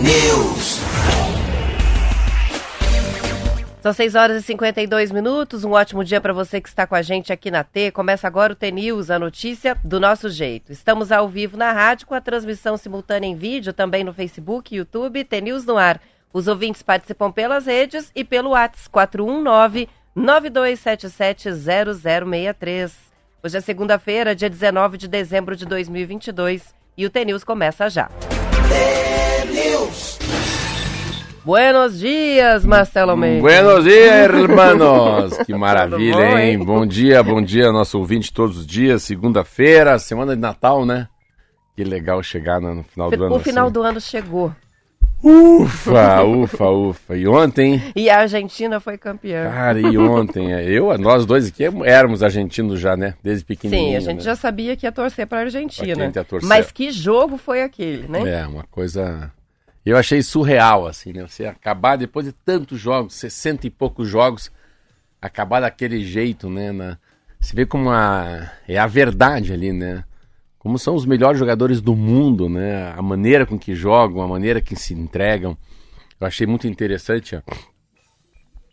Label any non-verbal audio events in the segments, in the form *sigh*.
News. São 6 horas e 52 minutos. Um ótimo dia para você que está com a gente aqui na T. Começa agora o T News, a notícia do nosso jeito. Estamos ao vivo na rádio com a transmissão simultânea em vídeo, também no Facebook, YouTube, T News no ar. Os ouvintes participam pelas redes e pelo WhatsApp 419 9277 0063. Hoje é segunda-feira, dia 19 de dezembro de 2022 e o T News começa já. Buenos dias, Marcelo Mendes. Buenos dias, *laughs* hermanos! Que maravilha, bom, hein? Bom dia, bom dia, nosso ouvinte todos os dias, segunda-feira, semana de Natal, né? Que legal chegar no, final do ano. O final assim. do ano chegou Ufa, ufa, ufa. E ontem, e a Argentina foi campeã. cara, e ontem, *laughs* eu, nós dois aqui éramos argentinos já, né? Desde pequenininho. Sim, a gente né? já sabia que ia torcer para a Argentina. Torcer. Mas que jogo foi aquele, né? É, uma coisa. Eu achei surreal, assim, né? Você acabar depois de tantos jogos, 60 e poucos jogos, acabar daquele jeito, né? Na... Você vê como a... é a verdade ali, né? Como são os melhores jogadores do mundo, né? A maneira com que jogam, a maneira que se entregam. Eu achei muito interessante. ó.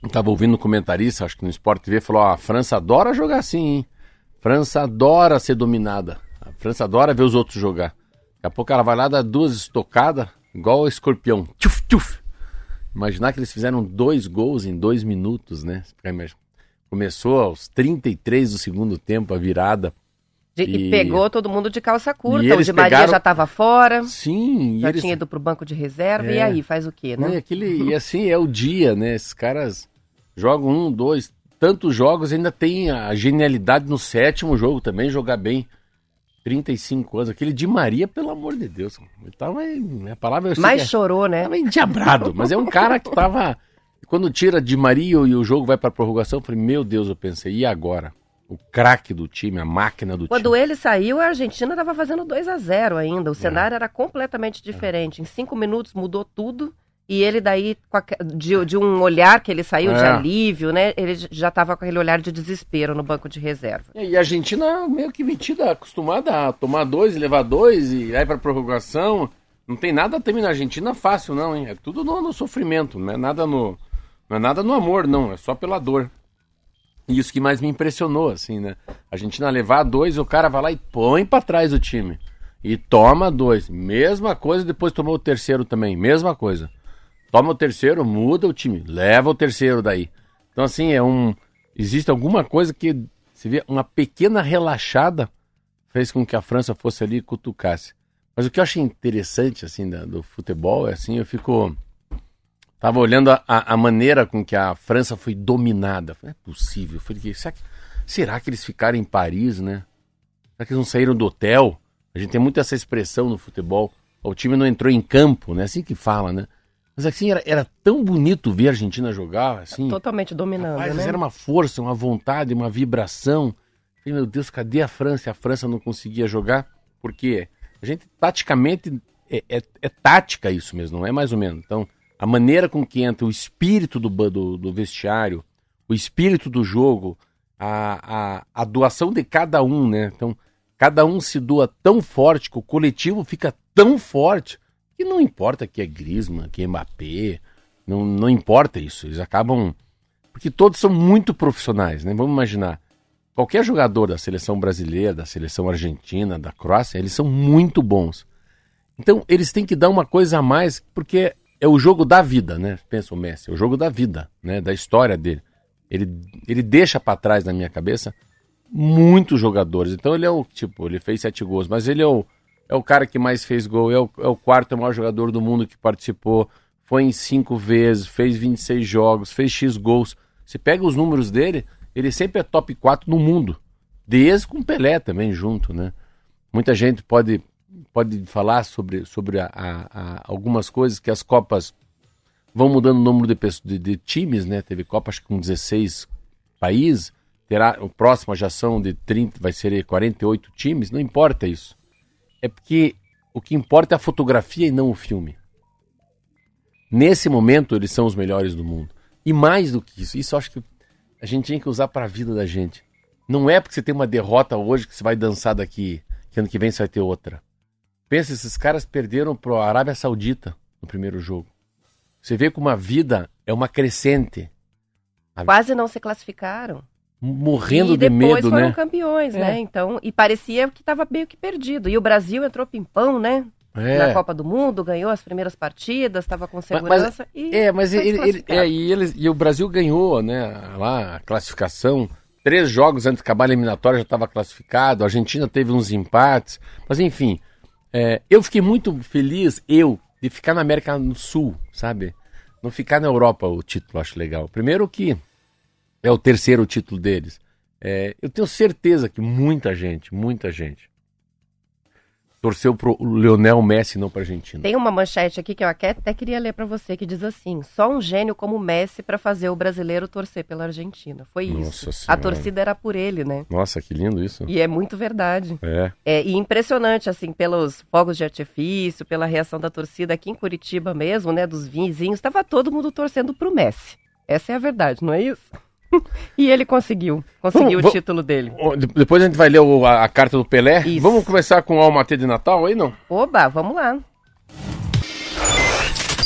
Eu tava ouvindo um comentarista, acho que no Sport TV, falou: ó, a França adora jogar assim, hein? França adora ser dominada. A França adora ver os outros jogar. Daqui a pouco ela vai lá dar duas estocadas, igual o escorpião. Tchuf, tchuf. Imaginar que eles fizeram dois gols em dois minutos, né? Começou aos 33 do segundo tempo a virada. De- e... E- pegou todo mundo de calça E curta. O Di Maria pegaram- já estava fora, Sim, e já eles... tinha ido pro banco de reserva. É. E aí, faz o quê, Né? né? Aquele, e *laughs* assim é o dia, né? Esses caras jogam um, dois, tantos jogos, ainda tem a genialidade no sétimo jogo também, jogar bem. 35 anos. Aquele de Maria, pelo amor de Deus. Ele tava, em- a palavra que é- chorou, né? Tava endiabrado, mas é um cara que tava. Quando tira de Maria e o jogo vai pra prorrogação, eu falei, meu Deus, eu pensei, e agora? O craque do time, a máquina do Quando time. ele saiu, a Argentina estava fazendo 2 a 0 ainda. É. O cenário era completamente diferente. Em cinco minutos mudou tudo. E ele daí, de, de um olhar que ele saiu de É. alívio, né? Ele já estava com aquele olhar de desespero no banco de reserva. E a Argentina meio que metida, acostumada a tomar dois, e levar dois e aí pra prorrogação. Não tem nada também na Argentina fácil, não, hein? É tudo no, no sofrimento, não é nada no. Não é nada no amor, não, é só pela dor. E isso que mais me impressionou, assim, né? A Argentina levar dois, o cara vai lá e põe pra trás o time. E toma dois. Mesma coisa, depois tomou o terceiro também. Mesma coisa. Toma o terceiro, muda o time. Leva o terceiro daí. Então, assim, é um. Existe alguma coisa que. Você vê, uma pequena relaxada fez com que a França fosse ali e cutucasse. Mas o que eu achei interessante, assim, da- do futebol é assim, eu fico. Tava olhando a, a- maneira com que a França foi dominada. Falei, Não é possível. Eu Falei, será que, será que eles ficaram em Paris, né? Será que eles não saíram do hotel? A gente tem muito essa expressão no futebol. O time não entrou em campo, né? Assim que fala, né? Mas assim, era, era tão bonito ver a Argentina jogar, assim. Totalmente dominando, Rapaz, né? era uma força, uma vontade, uma vibração. Falei, meu Deus, cadê a França? A França não conseguia jogar. Porque a gente, taticamente, é, é- é tática isso mesmo, não é mais ou menos. Então, a maneira com que entra o espírito do, do, do vestiário, o espírito do jogo, a, a, a doação de cada um, né? Então, cada um se doa tão forte que o coletivo fica tão forte que não importa que é Griezmann, que é Mbappé, não, não importa isso. Eles acabam porque todos são muito profissionais, né? Vamos imaginar. Qualquer jogador da seleção brasileira, da seleção argentina, da Croácia, eles são muito bons. Então, eles têm que dar uma coisa a mais, porque é o jogo da vida, né? Pensa o Messi, é o jogo da vida, né? Da história dele. Ele, ele deixa pra trás na minha cabeça muitos jogadores. Então, ele é o tipo, ele fez sete gols, mas ele é o, é o cara que mais fez gol, é o, é o quarto maior jogador do mundo que participou, foi em cinco vezes, fez 26 jogos, fez X gols. Você pega os números dele, ele sempre é top 4 no mundo. Desde com Pelé também junto, né? Muita gente pode, pode falar sobre, sobre a- a- a- algumas coisas que as Copas vão mudando o número de, de, de times, né? Teve Copa acho que com 16 países, terá o próximo já são de 30, vai ser 48 times, não importa isso. É porque o que importa é a fotografia e não o filme. Nesse momento, eles são os melhores do mundo. E mais do que isso, isso acho que a gente tinha que usar para a vida da gente. Não é porque você tem uma derrota hoje que você vai dançar daqui, que ano que vem você vai ter outra. Pensa, esses caras perderam pro Arábia Saudita no primeiro jogo. Você vê como a vida é uma crescente. Quase não se classificaram. Morrendo e de depois medo, foram né? campeões, É. né? Então, e parecia que estava meio que perdido. E o Brasil entrou pimpão, né? Na É. Copa do Mundo, ganhou as primeiras partidas, estava com mas- segurança e É, mas ele, ele- é, e, eles, e o Brasil ganhou, né? Lá a classificação. Três jogos antes de acabar a eliminatória já estava classificado. A Argentina teve uns empates. Mas enfim, é, eu fiquei muito feliz, eu, de ficar na América do Sul, sabe? Não ficar na Europa o título, acho legal. Primeiro que é o terceiro título deles. É, eu tenho certeza que muita gente, muita gente, torceu pro Lionel Messi, não pra Argentina. Tem uma manchete aqui que eu até queria ler para você que diz assim: só um gênio como Messi para fazer o brasileiro torcer pela Argentina. Foi Nossa isso. A Senhora. torcida era por ele, né? Nossa, que lindo isso. E é muito verdade. É. É, e impressionante, assim, pelos fogos de artifício, pela reação da torcida aqui em Curitiba mesmo, né? Dos vizinhos, estava todo mundo torcendo pro Messi. Essa é a verdade, não é isso? *laughs* e ele conseguiu. Conseguiu Vamos- o título dele. Depois a gente vai ler o- a, a carta do Pelé. Isso. Vamos começar com o Almatê de Natal aí, não? Oba, vamos lá.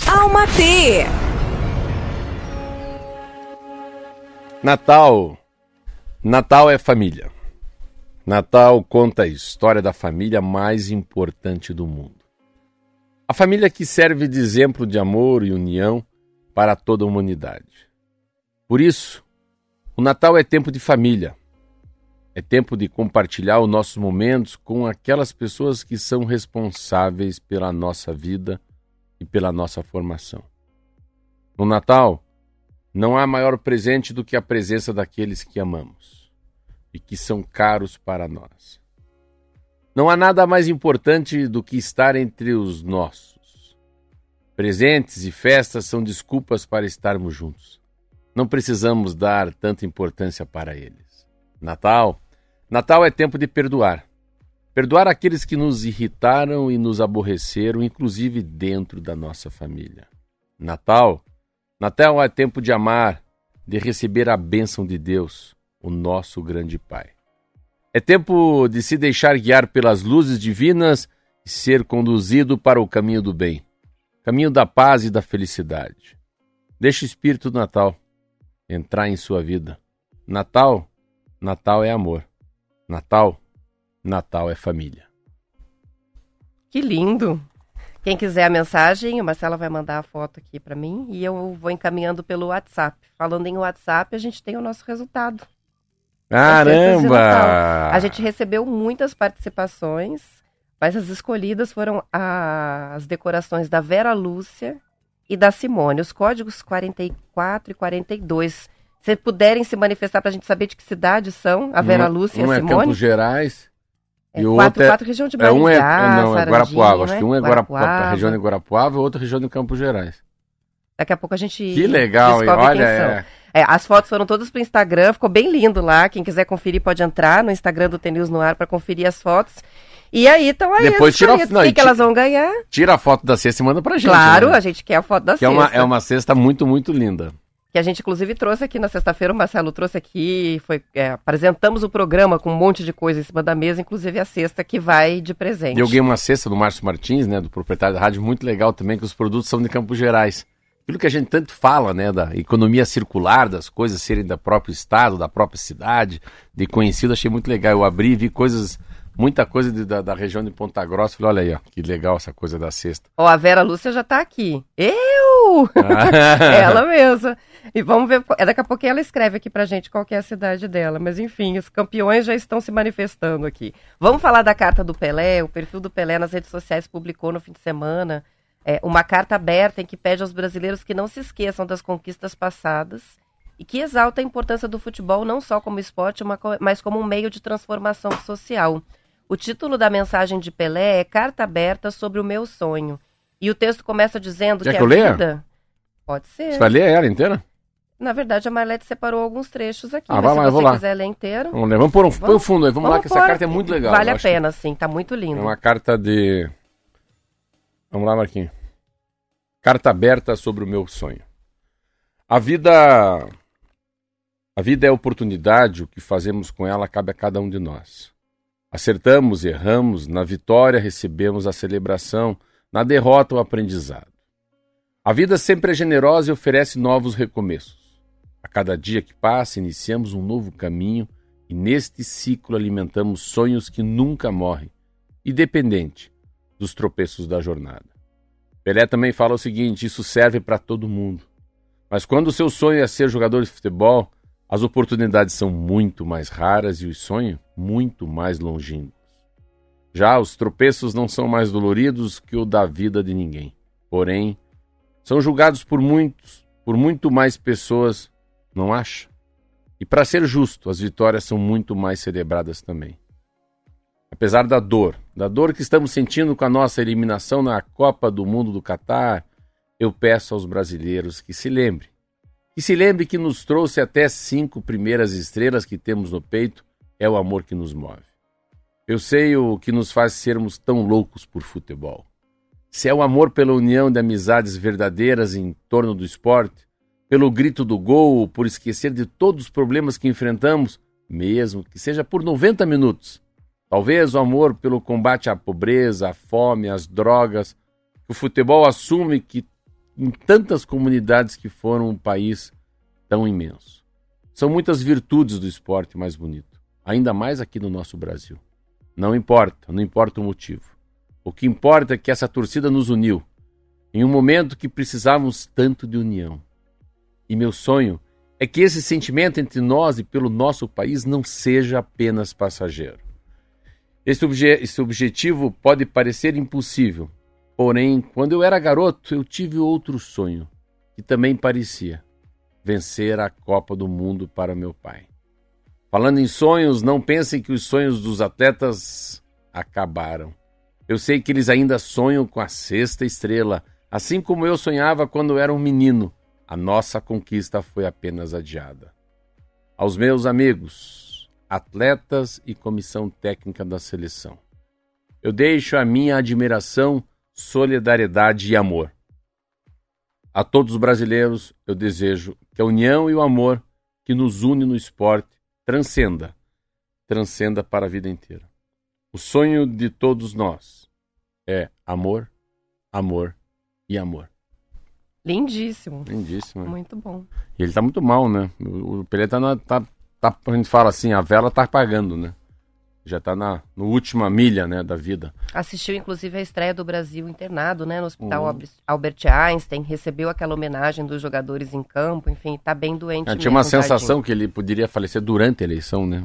Alma T. Natal. Natal é família. Natal conta a história da família mais importante do mundo. A família que serve de exemplo de amor e união para toda a humanidade. Por isso, o Natal é tempo de família. É tempo de compartilhar os nossos momentos com aquelas pessoas que são responsáveis pela nossa vida e pela nossa formação. No Natal, não há maior presente do que a presença daqueles que amamos e que são caros para nós. Não há nada mais importante do que estar entre os nossos. Presentes e festas são desculpas para estarmos juntos. Não precisamos dar tanta importância para eles. Natal, Natal é tempo de perdoar. Perdoar aqueles que nos irritaram e nos aborreceram, inclusive dentro da nossa família. Natal, Natal é tempo de amar, de receber a bênção de Deus, o nosso grande Pai. É tempo de se deixar guiar pelas luzes divinas e ser conduzido para o caminho do bem, caminho da paz e da felicidade. Deixe o Espírito do Natal entrar em sua vida. Natal, Natal é amor. Natal, Natal é família. Que lindo. Quem quiser a mensagem, o Marcelo vai mandar a foto aqui para mim e eu vou encaminhando pelo WhatsApp. Falando em WhatsApp, a gente tem o nosso resultado. Caramba! A gente recebeu muitas participações, mas as escolhidas foram as decorações da Vera Lúcia e da Simone. Os códigos 44 e 42. Se puderem se manifestar para a gente saber de que cidade são, a Vera Um- Lúcia um e a é Simone. Campos Gerais É, e o quatro, outro é- quatro região de É, Maringá, um é, não, é Guarapuava. Acho que um é Guarapuava, Guarapuava. região de Guarapuava e outro região de Campos Gerais. Daqui a pouco a gente Que legal, hein? Olha, é. É, as fotos foram todas pro Instagram, ficou bem lindo lá. Quem quiser conferir pode entrar no Instagram do Tenis no Ar para conferir as fotos. E aí estão aí Depois as tira não, O que, que elas vão ganhar? tira a foto da cesta e manda pra gente. claro, né? a gente quer a foto da Que é cesta. uma, é uma cesta muito, muito linda. Que a gente, inclusive, trouxe aqui na sexta-feira, o Marcelo trouxe aqui, foi, é, apresentamos o programa com um monte de coisa em cima da mesa, inclusive a cesta que vai de presente. Eu ganhei uma cesta do Márcio Martins, né, do proprietário da rádio, muito legal também, que os produtos são de Campos Gerais. Aquilo que a gente tanto fala, né, da economia circular, das coisas serem da próprio estado, da própria cidade, de conhecido, achei muito legal. Eu abri e vi coisas, muita coisa de- da, da região de Ponta Grossa. Falei, olha aí, ó, que legal essa coisa da cesta. Ó, a Vera Lúcia já tá aqui. Eu! *laughs* ela mesma. E vamos ver, é, daqui a pouco ela escreve aqui pra gente qual é a cidade dela. Mas enfim, os campeões já estão se manifestando aqui. Vamos falar da carta do Pelé. O perfil do Pelé nas redes sociais publicou no fim de semana é, uma carta aberta em que pede aos brasileiros que não se esqueçam das conquistas passadas e que exalta a importância do futebol não só como esporte, mas como um meio de transformação social. O título da mensagem de Pelé é Carta Aberta sobre o Meu Sonho. E o texto começa dizendo Quer que que a eu leia? vida... Pode ser. Você vai ler ela inteira? Na verdade, a Marlete separou alguns trechos aqui. Ah, mas vai se lá, eu vou você lá. quiser ler inteiro, Vamos ler. Vamos pôr um, põe o Vamos- fundo aí. Vamos, lá, que essa carta é muito legal. Vale a acho que pena, sim. Tá muito lindo. É uma carta de. Vamos lá, Marquinhos. Carta aberta sobre o meu sonho. A vida. A vida é oportunidade, o que fazemos com ela cabe a cada um de nós. Acertamos, erramos, na vitória recebemos a celebração, na derrota o aprendizado. A vida sempre é generosa e oferece novos recomeços. A cada dia que passa, iniciamos um novo caminho e neste ciclo alimentamos sonhos que nunca morrem, independente dos tropeços da jornada. Pelé também fala o seguinte: isso serve para todo mundo. Mas quando o seu sonho é ser jogador de futebol, as oportunidades são muito mais raras e o sonho muito mais longínquos. Já os tropeços não são mais doloridos que o da vida de ninguém. Porém, são julgados por muitos, por muito mais pessoas, não acha? E para ser justo, as vitórias são muito mais celebradas também. Apesar da dor, da dor que estamos sentindo com a nossa eliminação na Copa do Mundo do Catar, eu peço aos brasileiros que se lembrem que se lembre que nos trouxe até cinco primeiras estrelas que temos no peito, é o amor que nos move. Eu sei o que nos faz sermos tão loucos por futebol. Se é o amor pela união de amizades verdadeiras em torno do esporte, pelo grito do gol, por esquecer de todos os problemas que enfrentamos, mesmo que seja por 90 minutos. Talvez o amor pelo combate à pobreza, à fome, às drogas, que o futebol assume que em tantas comunidades que foram um país tão imenso. São muitas virtudes do esporte mais bonito, ainda mais aqui no nosso Brasil. Não importa, não importa o motivo. O que importa é que essa torcida nos uniu em um momento que precisávamos tanto de união. E meu sonho é que esse sentimento entre nós e pelo nosso país não seja apenas passageiro. Esse, obje esse objetivo pode parecer impossível, Porém, quando eu era garoto, eu tive outro sonho, que também parecia vencer a Copa do Mundo para meu pai. Falando em sonhos, não pensem que os sonhos dos atletas acabaram. Eu sei que eles ainda sonham com a sexta estrela, assim como eu sonhava quando era um menino. A nossa conquista foi apenas adiada. Aos meus amigos, atletas e comissão técnica da seleção, eu deixo a minha admiração solidariedade e amor. A todos os brasileiros, eu desejo que a união e o amor que nos une no esporte transcenda, transcenda para a vida inteira. O sonho de todos nós é amor, amor e amor. Lindíssimo. Lindíssimo. É. Muito bom. E ele tá muito mal, né? O, o Pelé tá, na, tá, tá, a gente fala assim, a vela tá apagando, né? Já está na no última milha né, da vida. Assistiu, inclusive, a estreia do Brasil internado né, no Hospital uhum. Albert Einstein, recebeu aquela homenagem dos jogadores em campo, enfim, está bem doente. Ah, tinha uma sensação que ele poderia falecer durante a eleição, né?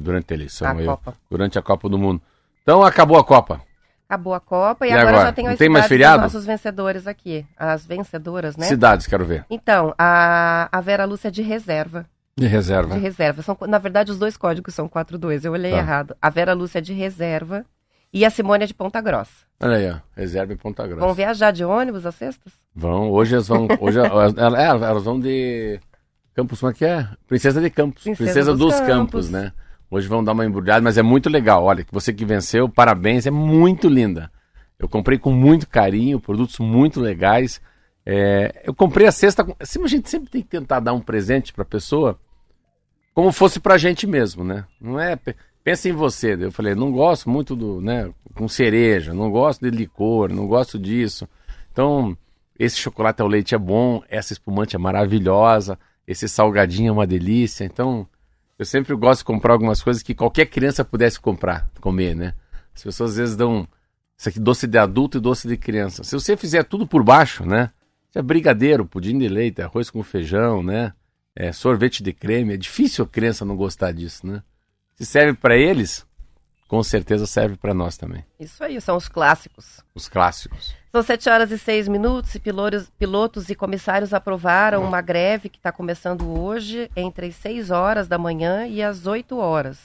Durante a eleição, a Copa. durante a Copa do Mundo. Então acabou a Copa. Acabou a Copa e, e agora, agora, já tem as tem mais feriado? nossos vencedores aqui. As vencedoras, né? Cidades, quero ver. Então, a, a Vera Lúcia é de reserva. De reserva. De reserva. São, na verdade, os dois códigos são 42. Eu olhei tá. errado. A Vera Lúcia é de reserva e a Simone é de Ponta Grossa. Olha aí, ó. Reserva em Ponta Grossa. Vão viajar de ônibus às sextas? Vão. Hoje elas vão. Hoje, *laughs* elas, é, elas vão de. Campos, como é que é? Princesa de Campos. Princesa, Princesa dos, dos Campos. Campos, né? Hoje vão dar uma embrulhada, mas é muito legal. Olha, você que venceu, parabéns, é muito linda. Eu comprei com muito carinho, produtos muito legais. É, eu comprei a cesta. Assim, a gente sempre tem que tentar dar um presente para a pessoa como fosse para a gente mesmo, né? Não é. Pensa em você. Eu falei, não gosto muito do, né, com cereja, não gosto de licor, não gosto disso. Então, esse chocolate ao leite é bom, essa espumante é maravilhosa, esse salgadinho é uma delícia. Então, eu sempre gosto de comprar algumas coisas que qualquer criança pudesse comprar, comer, né? As pessoas às vezes dão isso aqui doce de adulto e doce de criança. Se você fizer tudo por baixo, né? É brigadeiro, pudim de leite, arroz com feijão, né? É, sorvete de creme. É difícil a criança não gostar disso, né? Se serve para eles, com certeza serve para nós também. Isso aí, são os clássicos. Os clássicos. São sete horas e seis minutos e pilotos, pilotos e comissários aprovaram uma greve que está começando hoje entre as seis horas da manhã e as oito horas,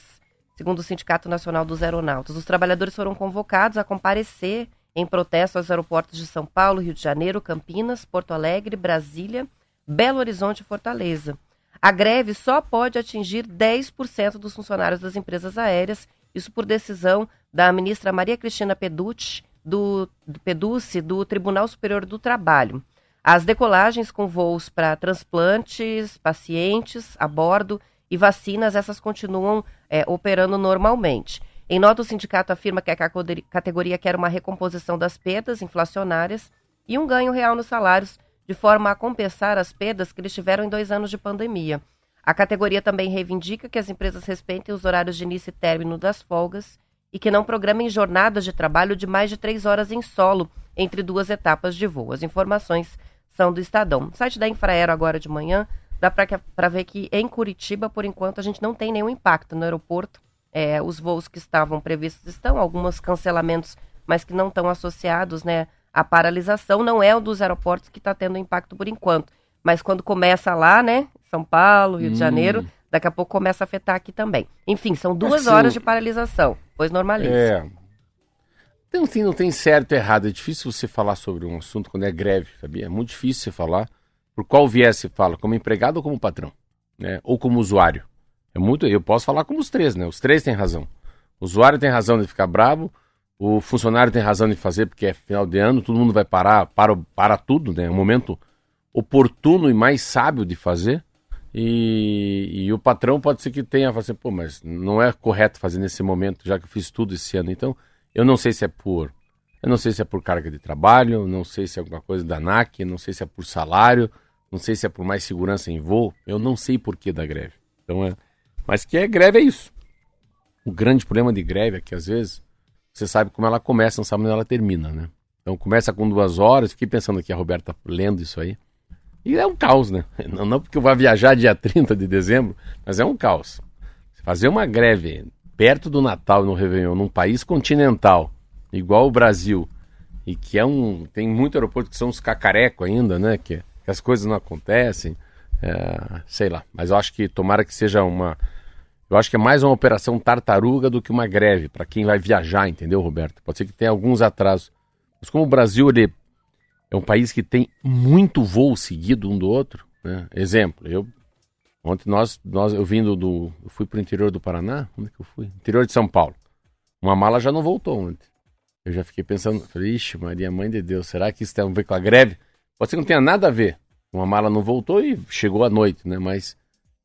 segundo o Sindicato Nacional dos Aeronautas. Os trabalhadores foram convocados a comparecer em protesto aos aeroportos de São Paulo, Rio de Janeiro, Campinas, Porto Alegre, Brasília, Belo Horizonte e Fortaleza. A greve só pode atingir 10% dos funcionários das empresas aéreas, isso por decisão da ministra Maria Cristina Peducci, do, do Peducci, do Tribunal Superior do Trabalho. As decolagens com voos para transplantes, pacientes a bordo e vacinas, essas continuam é, operando normalmente. Em nota, o sindicato afirma que a categoria quer uma recomposição das perdas inflacionárias e um ganho real nos salários, de forma a compensar as perdas que eles tiveram em dois anos de pandemia. A categoria também reivindica que as empresas respeitem os horários de início e término das folgas e que não programem jornadas de trabalho de mais de três horas em solo entre duas etapas de voo. As informações são do Estadão. No site da Infraero agora de manhã dá para ver que em Curitiba, por enquanto, a gente não tem nenhum impacto no aeroporto. É, os voos que estavam previstos estão, alguns cancelamentos, mas que não estão associados né, à paralisação. Não é o dos aeroportos que está tendo impacto por enquanto. Mas quando começa lá, né? São Paulo, Rio hum. de Janeiro, daqui a pouco começa a afetar aqui também. Enfim, são duas assim, horas de paralisação. Pois normaliza. É. Não tem, não tem certo e errado. É difícil você falar sobre um assunto quando é greve, sabia? É muito difícil você falar. Por qual viés você fala? Como empregado ou como patrão? Né? Ou como usuário? É muito. Eu posso falar como os três, né? Os três têm razão. O usuário tem razão de ficar bravo, o funcionário tem razão de fazer porque é final de ano, todo mundo vai parar, para, para tudo, né? É um momento oportuno e mais sábio de fazer. E, e, o patrão pode ser que tenha, assim, pô, mas não é correto fazer nesse momento, já que eu fiz tudo esse ano. Então, eu não sei se é por. Eu não sei se é por carga de trabalho, não sei se é alguma coisa da ANAC, não sei se é por salário, não sei se é por mais segurança em voo. Eu não sei por que da greve. Então é. Mas que é greve é isso. O grande problema de greve é que às vezes você sabe como ela começa, não sabe onde ela termina, né? Então começa com duas horas, fiquei pensando aqui, a Roberta lendo isso aí. E é um caos, né? *laughs* Não, não porque eu vá viajar dia *laughs* 30 de dezembro, mas é um caos. Fazer uma greve perto do Natal no Réveillon, num país continental, igual o Brasil, e que é um. tem muito aeroporto que são os cacareco ainda, né? Que, que as coisas não acontecem. É, sei lá. Mas eu acho que tomara que seja uma. Eu acho que é mais uma operação tartaruga do que uma greve, para quem vai viajar, entendeu, Roberto? Pode ser que tenha alguns atrasos. Mas como o Brasil ele é um país que tem muito voo seguido um do outro. Né? Exemplo, eu ontem nós, nós eu vindo do, eu fui para o interior do Paraná, onde é que eu fui? Interior de São Paulo. Uma mala já não voltou ontem. Eu já fiquei pensando, falei, ixi, Maria Mãe de Deus, será que isso tem a ver com a greve? Pode ser que não tenha nada a ver. Uma mala não voltou e chegou à noite, né? Mas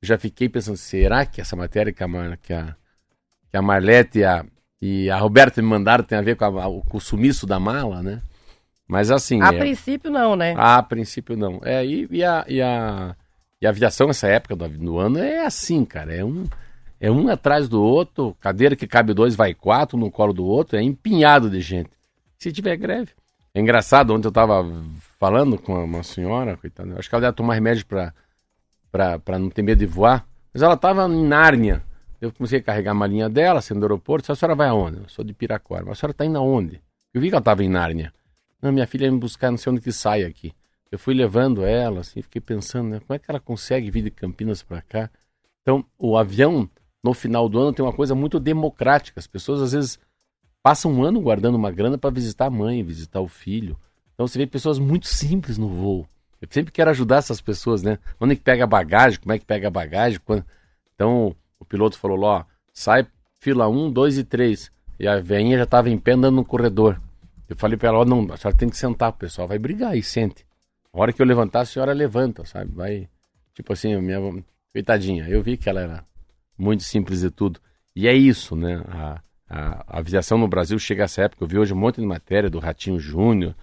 já fiquei pensando, será que essa matéria que a, que a, que a Marlete e a, e a Roberta me mandaram tem a ver com, a, com o sumiço da mala, né? Mas assim. A é... princípio não, né? A princípio não. É, e, e, a, e, a, e a aviação nessa época do, do ano é assim, cara. É um, é um atrás do outro, cadeira que cabe dois, vai quatro no colo do outro, é empinhado de gente. Se tiver greve. É engraçado, ontem eu tava falando com uma senhora, coitada, acho que ela deve tomar remédio pra, pra não ter medo de voar, mas ela tava em Nárnia. Eu comecei a carregar a malinha dela, sendo do aeroporto. A senhora vai aonde? Eu sou de Piraquara. Mas a senhora tá indo aonde? Eu vi que ela tava em Nárnia. Não, minha filha ia me buscar, não sei onde que sai aqui. Eu fui levando ela, assim, fiquei pensando, né, como é que ela consegue vir de Campinas para cá? Então, o avião, no final do ano, tem uma coisa muito democrática. As pessoas, às vezes, passam um ano guardando uma grana para visitar a mãe, visitar o filho. Então, você vê pessoas muito simples no voo. Eu sempre quero ajudar essas pessoas, né? Onde é que pega a bagagem, como é que pega a bagagem. Quando... Então, o piloto falou, ó, sai fila 1, 2 e 3. E a veinha já estava em pé andando no corredor. Eu falei para ela, ó, não, a senhora tem que sentar, pessoal vai brigar e sente. A hora que eu levantar, a senhora levanta, sabe? Vai, tipo assim, minha coitadinha. Eu vi que ela era muito simples de tudo. E é isso, né? A, a, a aviação no Brasil chega a essa época. Eu vi hoje um monte de matéria do Ratinho Júnior.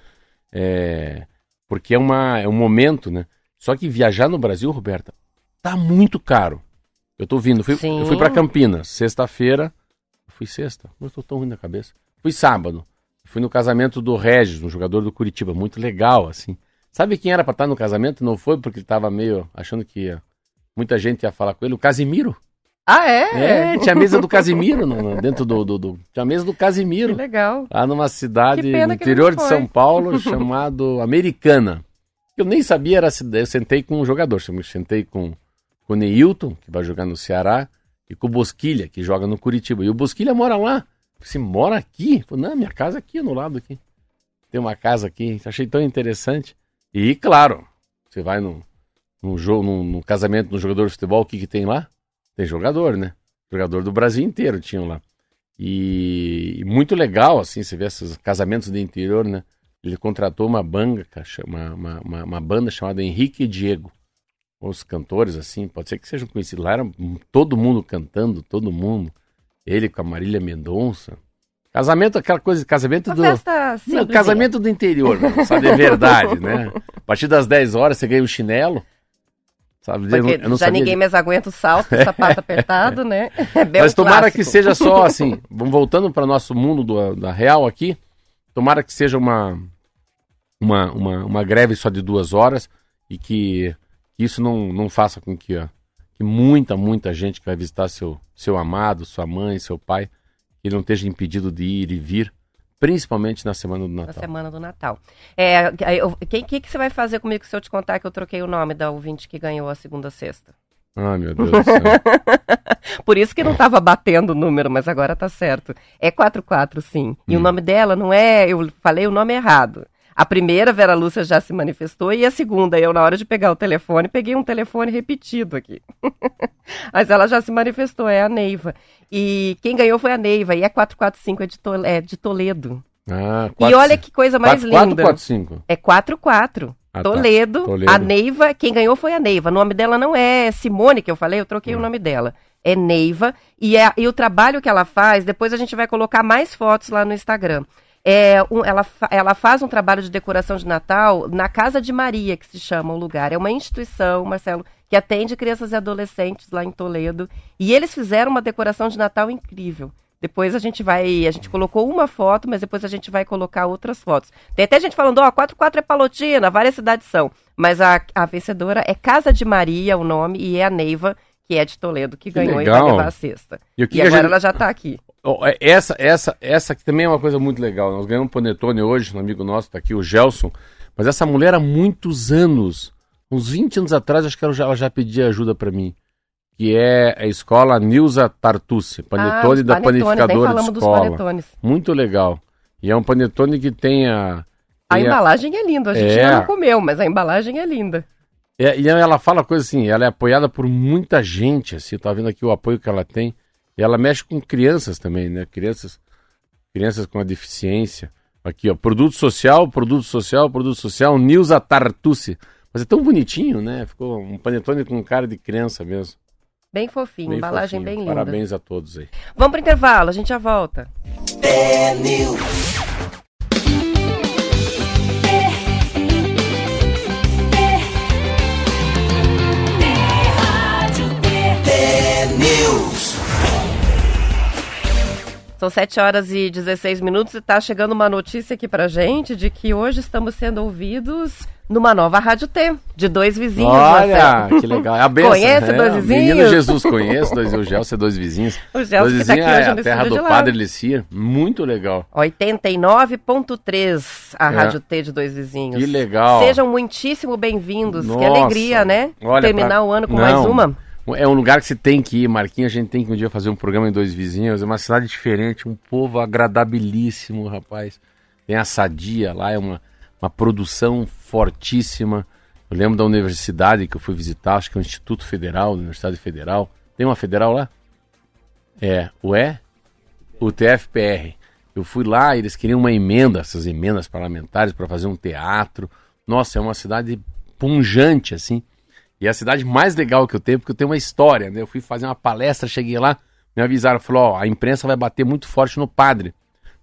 É, porque é, uma, é um momento, né? Só que viajar no Brasil, Roberta, tá muito caro. Eu tô vindo, fui, eu fui para Campinas, sexta-feira. Fui sexta? Não tô tão ruim na cabeça. Fui sábado. Fui no casamento do Regis, um jogador do Curitiba, muito legal, assim. Sabe quem era para estar no casamento? Não foi porque ele tava meio achando que muita gente ia falar com ele, o Casimiro. Ah, é? É, tinha a mesa do Casimiro no, dentro do, do, do, Tinha a mesa do Casimiro. Que legal. Lá numa cidade no interior de São Paulo, *laughs* chamado Americana. Eu nem sabia, era eu sentei com um jogador, eu sentei com, com o Neilton, que vai jogar no Ceará, e com o Bosquilha, que joga no Curitiba. E o Bosquilha mora lá. Você mora aqui? Falei, não, minha casa aqui no lado aqui. Tem uma casa aqui. Achei tão interessante. E, claro, você vai num, num jogo, num, num, casamento no jogador de futebol, o que, que tem lá? Tem jogador, né? Jogador do Brasil inteiro tinham lá. E, e, muito legal, assim, você vê esses casamentos de interior, né? Ele contratou uma banda, uma, uma, uma, banda chamada Henrique e Diego. Os cantores, assim, pode ser que sejam conhecidos. Lá era todo mundo cantando, todo mundo. ele com a Marília Mendonça. Casamento, aquela coisa, casamento do. festa Não, casamento do interior, né? sabe? É verdade, né? *laughs* A partir das 10 horas você ganha um chinelo. Sabe? Porque eu não já ninguém mais aguenta o salto, o *laughs* sapato apertado, né? É bem Mas um tomara que seja só *laughs* assim, vamos voltando para nosso mundo do- da real aqui, tomara que seja uma, uma, uma, uma greve só de duas horas e que, que isso não, não faça com que, ó, que muita, muita gente que vai visitar seu, seu amado, sua mãe, seu pai, que ele não esteja impedido de ir e vir, principalmente na semana do Na Natal. semana do Natal. É, eu- quem que, que você vai fazer comigo se eu te contar que eu troquei o nome da ouvinte que ganhou a segunda sexta? Ai, meu Deus do céu. *laughs* Por isso que não estava batendo o número, mas agora tá certo. É 44, sim. E o Hum. nome dela não é. Eu falei o nome errado. A primeira, Vera Lúcia, já se manifestou, e a segunda, eu, na hora de pegar o telefone, peguei um telefone repetido aqui. *laughs* Mas ela já se manifestou, é a Neiva. E quem ganhou foi a Neiva, e é 445, é de, Tol- é de Toledo. Ah, e olha que coisa mais 4, linda. 4, 5. É 44. Ah, tá. Toledo, Toledo. a Neiva, quem ganhou foi a Neiva. O nome dela não é Simone, que eu falei, eu troquei o Hum. nome dela. É Neiva. E, é, e o trabalho que ela faz, depois a gente vai colocar mais fotos lá no Instagram. É um- ela, ela faz um trabalho de decoração de Natal na Casa de Maria, que se chama o lugar. É uma instituição, Marcelo, que atende crianças e adolescentes lá em Toledo. E eles fizeram uma decoração de Natal incrível. Depois a gente vai. A gente colocou uma foto, mas depois a gente vai colocar outras fotos. Tem até gente falando, ó, 44 é Palotina, várias cidades são. Mas a, a vencedora é Casa de Maria, o nome, e é a Neiva, que é de Toledo, que, ganhou e legal. vai levar a cesta. E que E que agora gente- ela já tá aqui. É- Essa, essa, essa que também é uma coisa muito legal. Nós ganhamos um panetone hoje, um amigo nosso tá aqui, o Gelson. Mas essa mulher há muitos anos, uns 20 anos atrás, acho que ela já, ela já pedia ajuda para mim. Que é a escola Nilza Tartucci, panetone os da panetones, nem panificadora de escola. panetones. Muito legal. E é um panetone que tem a. A tem a- embalagem é linda, a gente É. não comeu, mas a embalagem é linda. É, e ela fala coisa assim, ela é apoiada por muita gente, assim, tá vendo aqui o apoio que ela tem. E ela mexe com crianças também, né? Crianças, crianças com a deficiência. Aqui, ó, produto social, produto social, produto social, Nilza Tartucci. Mas é tão bonitinho, né? Ficou um panetone com cara de criança mesmo. Bem fofinho, Bem embalagem fofinho. bem linda. Parabéns a todos aí. Vamos pro intervalo, a gente já volta. São 7 horas e 16 minutos e tá chegando uma notícia aqui pra gente de que hoje estamos sendo ouvidos numa nova Rádio T, de dois vizinhos. Olha, que legal. É a benção. Conhece é, dois vizinhos? Menino Jesus conhece, dois, o Gelson é dois vizinhos. *laughs* O Gelson dois tá aqui vizinhos hoje é no a terra do. Padre Licia. Muito legal. 89.3, a É. Rádio T de dois vizinhos. Que legal. Sejam muitíssimo bem-vindos. Que alegria, né? Olha, Terminar pra- o ano com Não. mais uma. É um lugar que você tem que ir, Marquinhos. A gente tem que um dia fazer um programa em Dois Vizinhos. É uma cidade diferente, um povo agradabilíssimo, rapaz. Tem a Sadia lá, é uma, uma produção fortíssima. Eu lembro da universidade que eu fui visitar, acho que é o Instituto Federal, Universidade Federal. Tem uma federal lá? É, o E? O TFPR. Eu fui lá, eles queriam uma emenda, essas emendas parlamentares para fazer um teatro. Nossa, é uma cidade punjante, assim. E é a cidade mais legal que eu tenho, porque eu tenho uma história, né? Eu fui fazer uma palestra, cheguei lá, me avisaram, falou, ó, a imprensa vai bater muito forte no padre.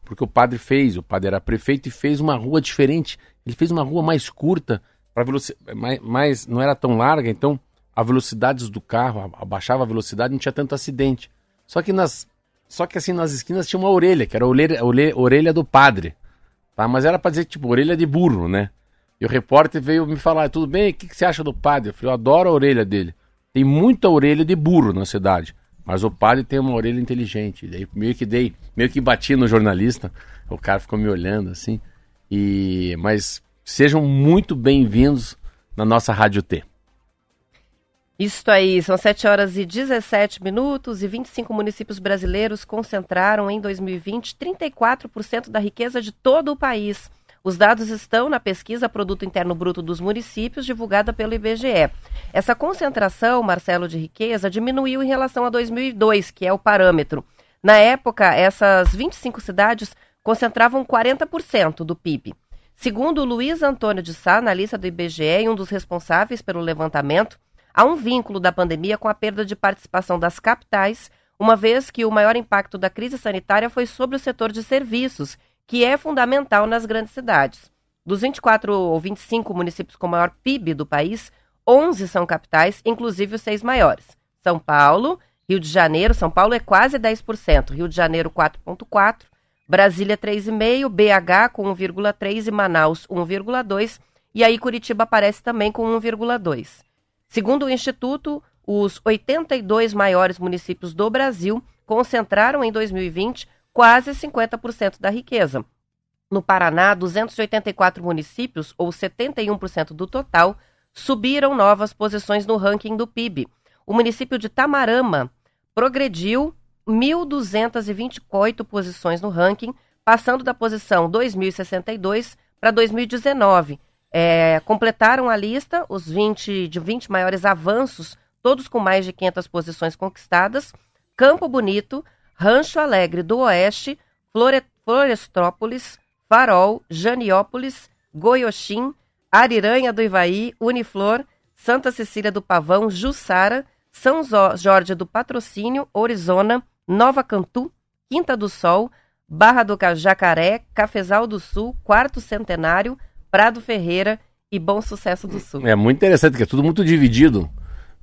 Porque o padre fez, o padre era prefeito e fez uma rua diferente. Ele fez uma rua mais curta, para velocidade, mais, não era tão larga, então a velocidades do carro, abaixava a velocidade, não tinha tanto acidente. Só que nas só que assim nas esquinas tinha uma orelha, que era a orelha, a orelha do padre. Tá? Mas era para dizer tipo orelha de burro, né? E o repórter veio me falar, tudo bem, o que, que você acha do padre? Eu falei, eu adoro a orelha dele. Tem muita orelha de burro na cidade, mas o padre tem uma orelha inteligente. Daí meio que dei, meio que bati no jornalista, o cara ficou me olhando assim. E mas sejam muito bem-vindos na nossa Rádio T. Isso aí, são 7 horas e 17 minutos e 25 municípios brasileiros concentraram em 2020 34% da riqueza de todo o país. Os dados estão na pesquisa Produto Interno Bruto dos Municípios, divulgada pelo IBGE. Essa concentração, Marcelo, de riqueza diminuiu em relação a 2002, que é o parâmetro. Na época, essas 25 cidades concentravam 40% do PIB. Segundo Luiz Antônio de Sá, analista do IBGE e um dos responsáveis pelo levantamento, há um vínculo da pandemia com a perda de participação das capitais, uma vez que o maior impacto da crise sanitária foi sobre o setor de serviços, que é fundamental nas grandes cidades. Dos 24 ou 25 municípios com maior PIB do país, 11 são capitais, inclusive os seis maiores. São Paulo, Rio de Janeiro, São Paulo é quase 10%, Rio de Janeiro 4,4%, Brasília 3,5%, BH com 1,3% e Manaus 1,2%, e aí Curitiba aparece também com 1,2%. Segundo o Instituto, os 82 maiores municípios do Brasil concentraram em 2020 quase 50% da riqueza. No Paraná, 284 municípios, ou 71% do total, subiram novas posições no ranking do PIB. O município de Tamarama progrediu 1.228 posições no ranking, passando da posição 2062 para 2019. É, completaram a lista os 20 de 20 maiores avanços todos com mais de 500 posições conquistadas, Campo Bonito, Rancho Alegre do Oeste, Flore Florestrópolis, Farol, Janiópolis, Goioxim, Ariranha do Ivaí, Uniflor, Santa Cecília do Pavão, Jussara, São Jorge do Patrocínio, Orizona, Nova Cantu, Quinta do Sol, Barra do Jacaré, Cafezal do Sul, Quarto Centenário, Prado Ferreira e Bom Sucesso do Sul. É muito interessante, que é tudo muito dividido.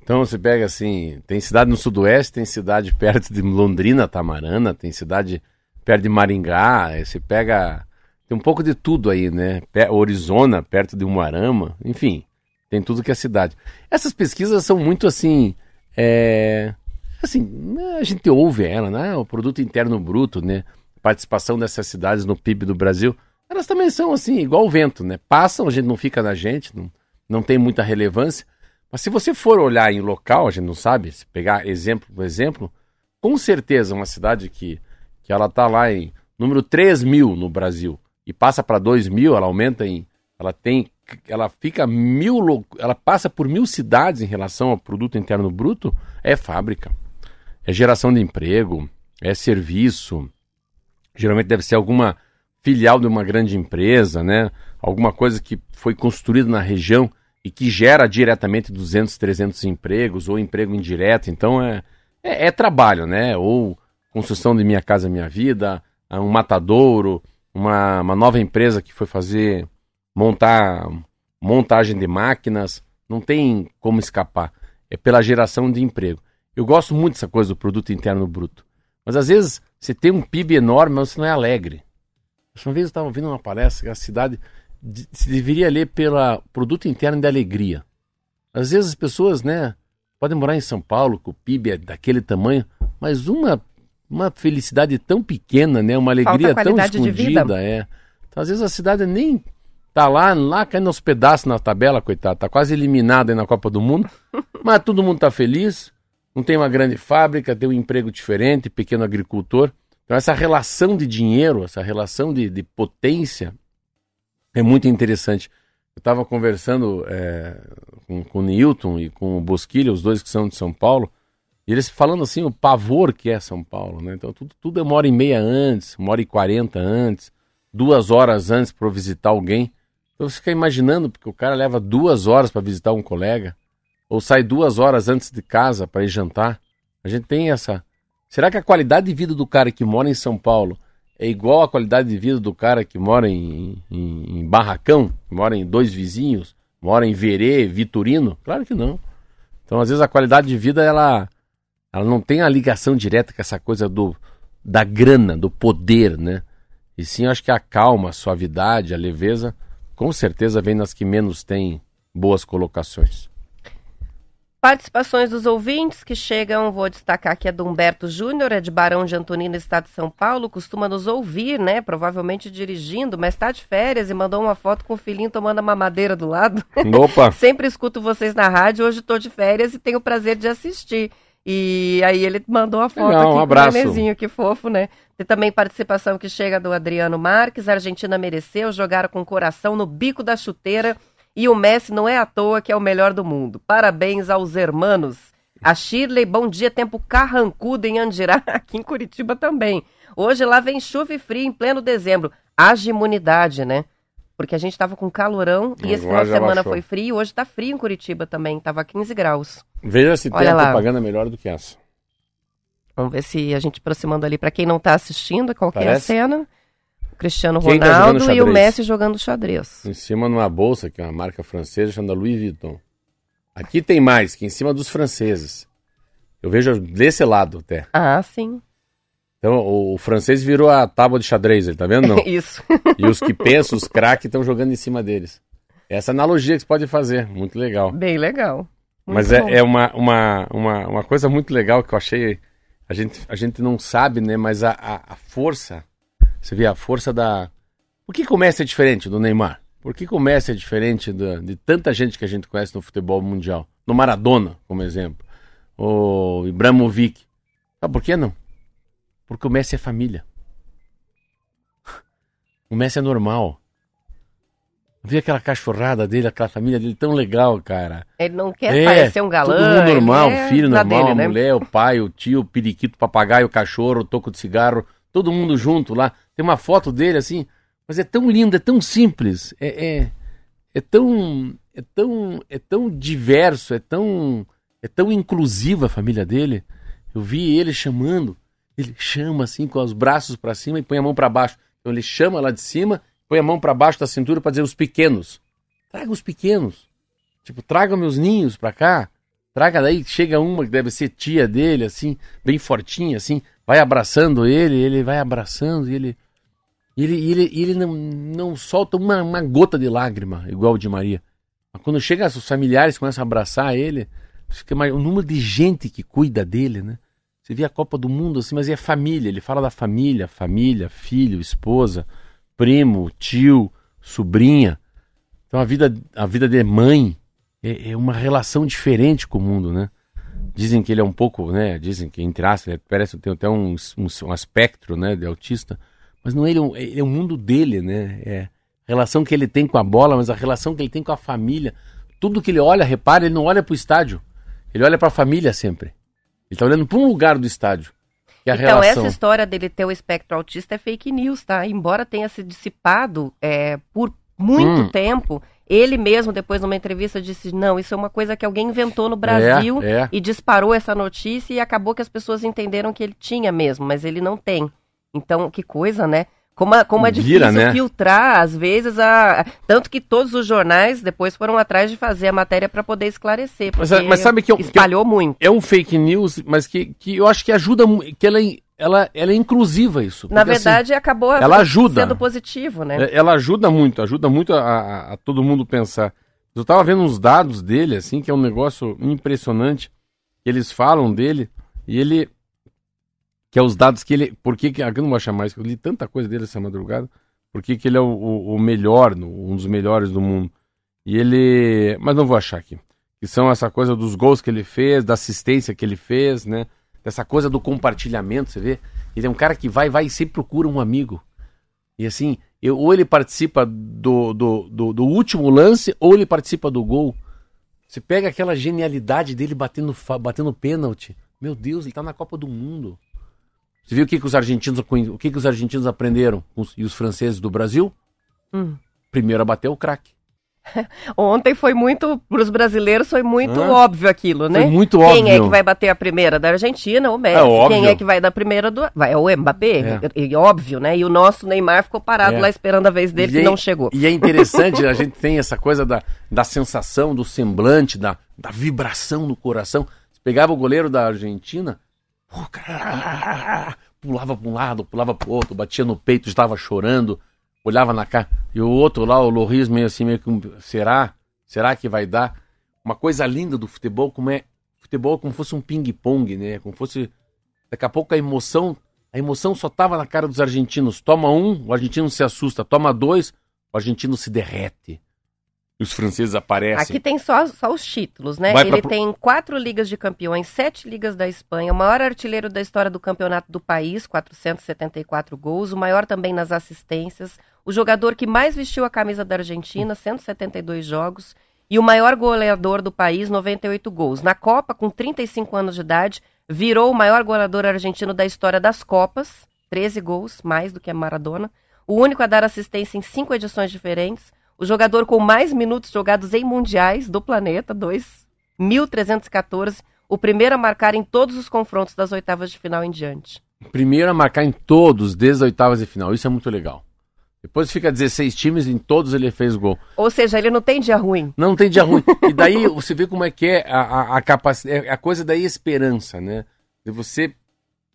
Então você pega assim, tem cidade no sudoeste, tem cidade *laughs* perto de Londrina, Tamarana, tem cidade perto de Maringá, você pega tem um pouco de tudo aí, né? Orizona, perto de Umuarama, enfim, tem tudo que é cidade. Essas pesquisas são muito assim, é, assim, a gente ouve ela, né? O produto interno bruto, né? Participação dessas cidades no PIB do Brasil, elas também são assim, igual o vento, né? Passam, a gente não fica na gente, não, não tem muita relevância, mas se você for olhar em local, a gente não sabe, se pegar exemplo por exemplo, com certeza uma cidade que, que ela está lá em número 3 mil no Brasil e passa para 2 mil, ela aumenta em. Ela tem. Ela fica mil. Ela passa por mil cidades em relação ao produto interno bruto, é fábrica. É geração de emprego, é serviço. Geralmente deve ser alguma filial de uma grande empresa, né? Alguma coisa que foi construída na região e que gera diretamente 200, 300 empregos ou emprego indireto. Então é, é, é trabalho, né? Ou construção de Minha Casa Minha Vida, um matadouro, uma, uma nova empresa que foi fazer montar montagem de máquinas. Não tem como escapar. É pela geração de emprego. Eu gosto muito dessa coisa do produto interno bruto. Mas às vezes você tem um PIB enorme, mas você não é alegre. Uma vez eu estava ouvindo uma palestra que a cidade se deveria ler pelo produto interno de alegria. Às vezes as pessoas, né, podem morar em São Paulo, com o PIB é daquele tamanho, mas uma uma felicidade tão pequena, né, uma alegria tão escondida, é. Então, às vezes a cidade nem tá lá, lá caindo aos pedaços na tabela, coitado, tá quase eliminada aí na Copa do Mundo, *laughs* mas todo mundo tá feliz, não tem uma grande fábrica, tem um emprego diferente, pequeno agricultor. Então essa relação de dinheiro, essa relação de, de potência, é muito interessante. Eu estava conversando é, com, com o Newton e com o Bosquilha, os dois que são de São Paulo, e eles falando assim o pavor que é São Paulo, né? Então tudo, tudo é uma hora e meia antes, uma hora e quarenta antes, duas horas antes para visitar alguém. Então você fica imaginando, porque o cara leva duas horas para visitar um colega, ou sai duas horas antes de casa para ir jantar. A gente tem essa. Será que a qualidade de vida do cara que mora em São Paulo é igual à qualidade de vida do cara que mora em, em, em barracão, mora em dois vizinhos, mora em Verê, Vitorino? Claro que não. Então, às vezes, a qualidade de vida, ela, ela não tem a ligação direta com essa coisa do, da grana, do poder, né? E sim, acho que a calma, a suavidade, a leveza, com certeza vem nas que menos têm boas colocações. Participações dos ouvintes que chegam, vou destacar aqui a do Humberto Júnior, é de Barão de Antonina, estado de São Paulo, costuma nos ouvir, né? Provavelmente dirigindo, mas está de férias e mandou uma foto com o filhinho tomando a mamadeira do lado. *laughs* Opa! Sempre escuto vocês na rádio, hoje estou de férias e tenho o prazer de assistir. E aí ele mandou a foto Legal, aqui um abraço. com o nenezinho, que fofo, né? Tem também participação que chega do Adriano Marques, a Argentina mereceu, jogaram com o coração no bico da chuteira e o Messi não é à toa que é o melhor do mundo. Parabéns aos hermanos. A Shirley, bom dia, tempo carrancudo em Andirá, *laughs* aqui em Curitiba também. Hoje lá vem chuva e frio em pleno dezembro. Haja imunidade, né? Porque a gente tava com calorão e esse final de semana foi frio. Hoje tá frio em Curitiba também, tava 15 graus. Veja se tem a propaganda melhor do que essa. Vamos ver se a gente aproximando ali para quem não está assistindo, qual que é a Parece? cena. O Cristiano tá Ronaldo jogando e o? Messi jogando xadrez. Em cima numa bolsa, que é uma marca francesa chamada Louis Vuitton. Aqui tem mais, que em cima dos franceses. Eu vejo desse lado até. Ah, sim. Então, o, o francês virou a tábua de xadrez, ele tá vendo? Não. *laughs* Isso. *laughs* E os que pensam, os craques, estão jogando em cima deles. Essa analogia que você pode fazer, muito legal. Bem legal. Muito Mas bom. é, é uma, uma, uma, uma coisa muito legal que eu achei. A gente, a gente não sabe, né? Mas a, a, a força. Você vê a força da. Por que Messi é diferente do Neymar? Por que Messi é diferente da- de tanta gente que a gente conhece no futebol mundial? No Maradona, como exemplo. O Ibrahimovic. Sabe por que não? Porque o Messi é família. *laughs* O Messi é normal. Vê aquela cachorrada dele, aquela família dele tão legal, cara. Ele não quer É, parecer um galã. Todo mundo normal, é filho normal, dele, a né? mulher, o pai, o tio, o periquito, o papagaio, o cachorro, o toco de cigarro, todo mundo junto lá. Tem uma foto dele assim, mas é tão lindo, é tão simples, é, é, é tão, é tão, é tão diverso, é tão, é tão inclusiva a família dele. Eu vi ele chamando, ele chama assim com os braços para cima e põe a mão para baixo. Então ele chama lá de cima, põe a mão para baixo da cintura para dizer os pequenos. Traga os pequenos. Tipo, traga meus ninhos pra cá. Traga daí, chega uma que deve ser tia dele, assim, bem fortinha, assim, vai abraçando ele, ele vai abraçando e ele. Ele, ele, ele não, não solta uma, uma gota de lágrima, igual o de Maria. Mas quando chega os familiares começam a abraçar ele, fica mais, o número de gente que cuida dele, né? Você vê a Copa do Mundo assim, mas é família, ele fala da família, família, filho, esposa, primo, tio, sobrinha. Então a vida, a vida de mãe é, é uma relação diferente com o mundo, né? Dizem que ele é um pouco, né? Dizem que, entre aspas, ele parece ter até um, um, um espectro, né? De autista. Mas não é ele, é ele o mundo dele, né? É a relação que ele tem com a bola, mas a relação que ele tem com a família. Tudo que ele olha, repara, ele não olha para o estádio. Ele olha para a família sempre. Ele está olhando para um lugar do estádio. É Então, relação. essa história dele ter o espectro autista é fake news, tá? Embora tenha se dissipado é, por muito Hum. tempo, ele mesmo, depois numa entrevista, disse: não, isso é uma coisa que alguém inventou no Brasil É, é. e disparou essa notícia e acabou que as pessoas entenderam que ele tinha mesmo, mas ele não tem. Então, que coisa, né? Como, é- como é Vira, difícil né? filtrar, às vezes, a... tanto que todos os jornais depois foram atrás de fazer a matéria para poder esclarecer. Mas- mas sabe que eu- que eu- espalhou muito. é um fake news, mas que, que eu acho que ajuda, que ela, ela, ela é inclusiva isso. Na Porque, assim, verdade, acabou ela ajuda. sendo positivo, né? É, Ela ajuda muito, ajuda muito a, a- a todo mundo pensar. Eu tava vendo uns dados dele, assim, que é um negócio impressionante. Eles falam dele, e ele. Que é os dados que ele. Por que. que- ah, Eu não vou achar mais, que eu li tanta coisa dele essa madrugada. Por que, que ele é o, o- o melhor, um dos melhores do mundo. E ele. Mas não vou achar aqui. Que são essa coisa dos gols que ele fez, da assistência que ele fez, né? Dessa coisa do compartilhamento, você vê? Ele é um cara que vai, vai e sempre procura um amigo. E assim, eu- ou ele participa do, do, do, do último lance, ou ele participa do gol. Você pega aquela genialidade dele batendo, batendo pênalti. Meu Deus, ele tá na Copa do Mundo. Você viu o que, que os argentinos o que, que os argentinos aprenderam os- e os franceses do Brasil? Hum. Primeiro a bater o craque. *laughs* Ontem foi muito, para os brasileiros, foi muito Hã? óbvio aquilo, né? Foi muito Quem óbvio. é que vai bater a primeira da Argentina? O Messi. É óbvio. Quem é que vai dar a primeira do. Vai, é o Mbappé, É. e, óbvio, né? E o nosso Neymar ficou parado É. lá esperando a vez dele, E que é- não chegou. E é interessante, *laughs* a gente tem essa coisa da, da sensação, do semblante, da, da vibração no coração. Você pegava o goleiro da Argentina, *laughs* pulava para um lado, pulava para o outro, batia no peito, estava chorando, olhava na cara. E o outro lá, o Loris, meio assim, meio que, será? Será que vai dar? Uma coisa linda do futebol, como é, futebol como fosse um ping-pong, né? Como fosse, daqui a pouco a emoção, a emoção só tava na cara dos argentinos. Toma um, o argentino se assusta. Toma dois, o argentino se derrete. Os franceses aparecem. Aqui tem só, só os títulos, né? Vai pra Ele pro- tem quatro ligas de campeões, sete ligas da Espanha, o maior artilheiro da história do campeonato do país, 474 gols, o maior também nas assistências, o jogador que mais vestiu a camisa da Argentina, 172 jogos, e o maior goleador do país, 98 gols. Na Copa, com 35 anos de idade, virou o maior goleador argentino da história das Copas, 13 gols, mais do que a Maradona. O único a dar assistência em cinco edições diferentes. O jogador com mais minutos jogados em mundiais do planeta, 2.314. o primeiro a marcar em todos os confrontos das oitavas de final em diante. Primeiro a marcar em todos, desde as oitavas de final. Isso é muito legal. Depois fica 16 times, em todos ele fez gol. Ou seja, ele não tem dia ruim. Não tem dia ruim. *laughs* E daí você vê como é que é a, a, a capacidade. A coisa daí é esperança, né? De você.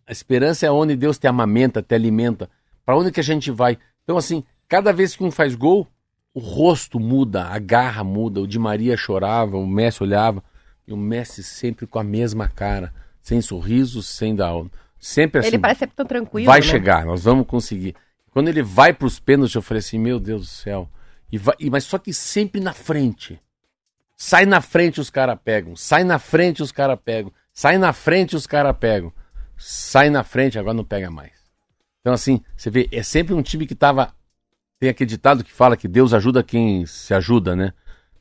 A esperança é onde Deus te amamenta, te alimenta. Para onde que a gente vai? Então, assim, cada vez que um faz gol, o rosto muda, a garra muda. O Di Maria chorava, o Messi olhava. E o Messi sempre com a mesma cara. Sem sorriso, sem dar. Sempre assim. Ele parece tão tranquilo. Vai né? chegar, nós vamos conseguir. Quando ele vai para os pênaltis, eu falei assim, meu Deus do céu. E vai, e, mas só que sempre na frente. Sai na frente, os caras pegam. Sai na frente, os caras pegam. Sai na frente, os caras pegam. Sai na frente, agora não pega mais. Então, assim, você vê, é sempre um time que tava. Tem aquele ditado que fala que Deus ajuda quem se ajuda, né?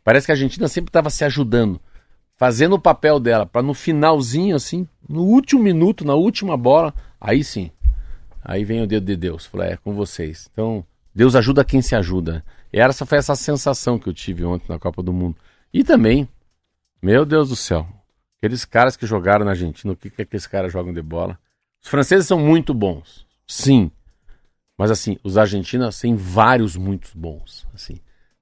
Parece que a Argentina sempre estava se ajudando, fazendo o papel dela, para no finalzinho, assim, no último minuto, na última bola, aí sim, Aí vem o dedo de Deus, falou, é com vocês. Então, Deus ajuda quem se ajuda. E essa foi essa sensação que eu tive ontem na Copa do Mundo. E também, meu Deus do céu, aqueles caras que jogaram na Argentina, o que, que aqueles caras jogam de bola? Os franceses são muito bons, sim. Mas assim, os argentinos têm vários muito bons. Assim.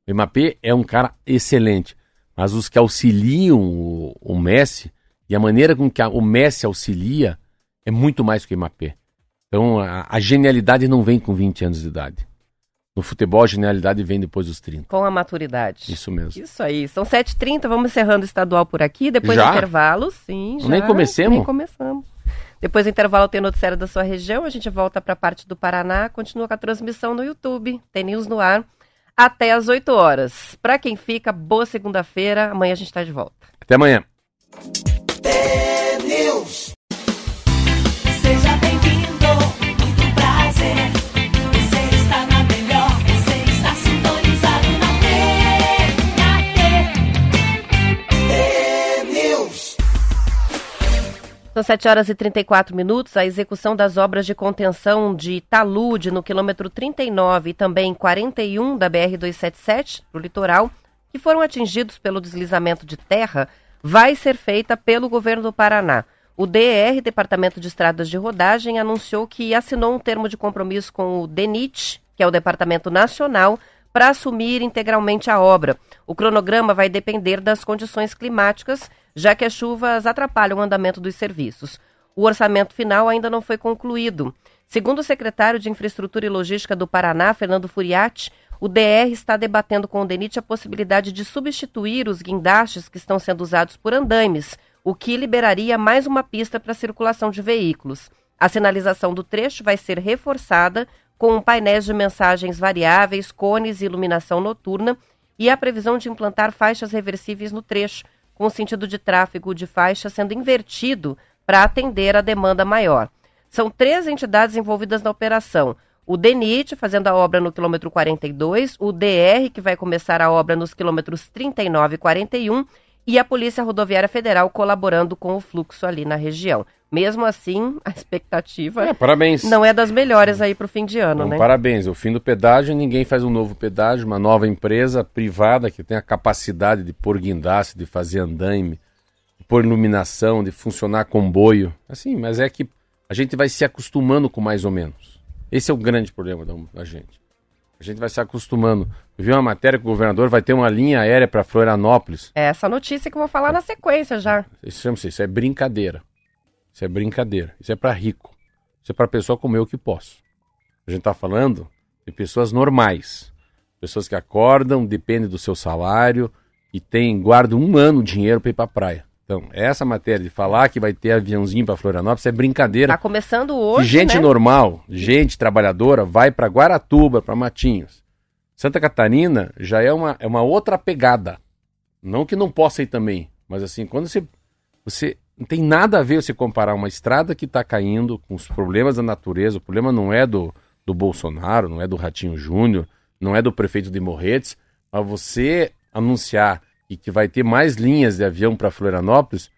O Mbappé é um cara excelente. Mas os que auxiliam o, o Messi, e a maneira com que a, o Messi auxilia, é muito mais que o Mbappé. Então a, a, genialidade não vem com 20 anos de idade. No futebol, a genialidade vem depois dos 30. Com a maturidade. Isso mesmo. Isso aí. São 7h30, vamos encerrando o estadual por aqui. Depois já? do intervalo, sim. Já. Nem comecemos? Nem começamos. Depois do intervalo tem noticiário da sua região. A gente volta para a parte do Paraná. Continua com a transmissão no YouTube. Tem News no ar. Até às 8 horas. Para quem fica, boa segunda-feira. Amanhã a gente está de volta. Até amanhã. São 7 horas e 34 minutos. A execução das obras de contenção de talude no quilômetro 39 e também 41 da BR-277, para o litoral, que foram atingidos pelo deslizamento de terra, vai ser feita pelo governo do Paraná. O DR, Departamento de Estradas de Rodagem, anunciou que assinou um termo de compromisso com o DENIT, que é o Departamento Nacional, para assumir integralmente a obra. O cronograma vai depender das condições climáticas, já que as chuvas atrapalham o andamento dos serviços. O orçamento final ainda não foi concluído. Segundo o secretário de Infraestrutura e Logística do Paraná, Fernando Furiati, o DR está debatendo com o DENIT a possibilidade de substituir os guindastes que estão sendo usados por andaimes, o que liberaria mais uma pista para a circulação de veículos. A sinalização do trecho vai ser reforçada com painéis de mensagens variáveis, cones e iluminação noturna e a previsão de implantar faixas reversíveis no trecho, com o sentido de tráfego de faixa sendo invertido para atender a demanda maior. São três entidades envolvidas na operação. O DENIT, fazendo a obra no quilômetro 42, o DR, que vai começar a obra nos quilômetros 39 e 41, e a Polícia Rodoviária Federal colaborando com o fluxo ali na região. Mesmo assim, a expectativa É, parabéns. não é das melhores aí para o fim de ano, Bom, né? Parabéns. O fim do pedágio, ninguém faz um novo pedágio, uma nova empresa privada que tem a capacidade de pôr guindaste, de fazer andaime, de pôr iluminação, de funcionar comboio. Assim, mas é que a gente vai se acostumando com mais ou menos. Esse é o grande problema da, gente. A gente vai se acostumando. Eu vi uma matéria que o governador vai ter uma linha aérea para Florianópolis. É essa notícia que eu vou falar na sequência já. Isso isso é brincadeira. Isso é brincadeira. Isso é para rico. Isso é para pessoa como eu que posso. A gente está falando de pessoas normais. Pessoas que acordam, dependem do seu salário e tem, guardam um ano de dinheiro para ir para a praia. Então, essa matéria de falar que vai ter aviãozinho para Florianópolis é brincadeira. Tá começando Que hoje, gente né? normal, gente trabalhadora, vai para Guaratuba, para Matinhos. Santa Catarina já é uma, é uma outra pegada. Não que não possa ir também, mas assim, quando você, você não tem nada a ver você comparar uma estrada que está caindo com os problemas da natureza. O problema não é do, do Bolsonaro, não é do Ratinho Júnior, não é do prefeito de Morretes, mas você anunciar e que vai ter mais linhas de avião para Florianópolis,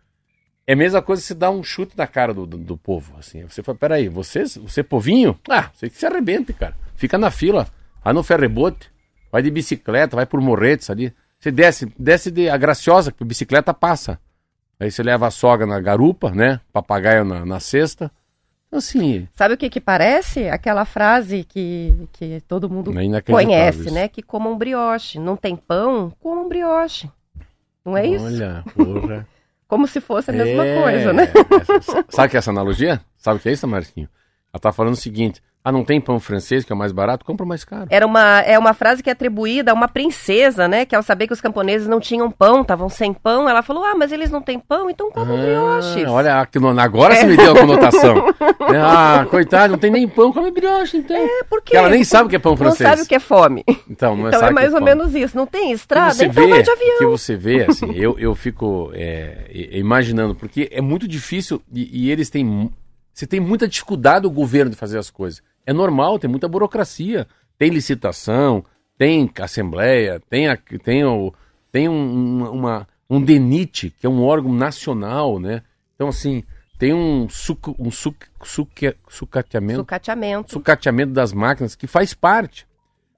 é a mesma coisa você dar um chute na cara do, do, do povo. Assim. Você fala, peraí, você, você povinho? Ah, você que se arrebente, cara. Fica na fila, vai no ferrebote, vai de bicicleta, vai por Morretes ali. Você desce, desce de a graciosa, que a bicicleta passa. Aí você leva a sogra na garupa, né? Papagaio na, na cesta. Então, Assim, Sabe o que que parece? Aquela frase que, que todo mundo é conhece, isso. né? Que comam brioche. Não tem pão, comam brioche. Não é isso? Olha, porra. *laughs* Como se fosse a mesma É. coisa, né? *laughs* Sabe que é essa analogia? Sabe o que é isso, Marquinho? Ela tá falando o seguinte: ah, não tem pão francês que é o mais barato? Compra o mais caro. Era uma, é uma frase que é atribuída a uma princesa, né? Que ao saber que os camponeses não tinham pão, estavam sem pão, ela falou: Ah, mas eles não têm pão, então brioches. Ah, olha, que no- agora você me deu a conotação. *laughs* É, ah, coitado, não tem nem pão, come brioche, então. É porque ela nem sabe o que é pão não francês. sabe o que é fome. Então, não Então sabe é mais ou é pão. menos isso. Não tem estrada, você então vê, vai de avião. que você vê, *laughs* assim, eu, eu fico é, imaginando, porque é muito difícil e, e eles têm. Você tem muita dificuldade o governo de fazer as coisas. É normal, tem muita burocracia. Tem licitação, tem assembleia, tem, a, tem, o, tem um, um- uma, um DENIT, que é um órgão nacional, né? Então, assim, tem um, suc, um suc, suc, sucateamento Sucateamento. sucateamento das máquinas, que faz parte.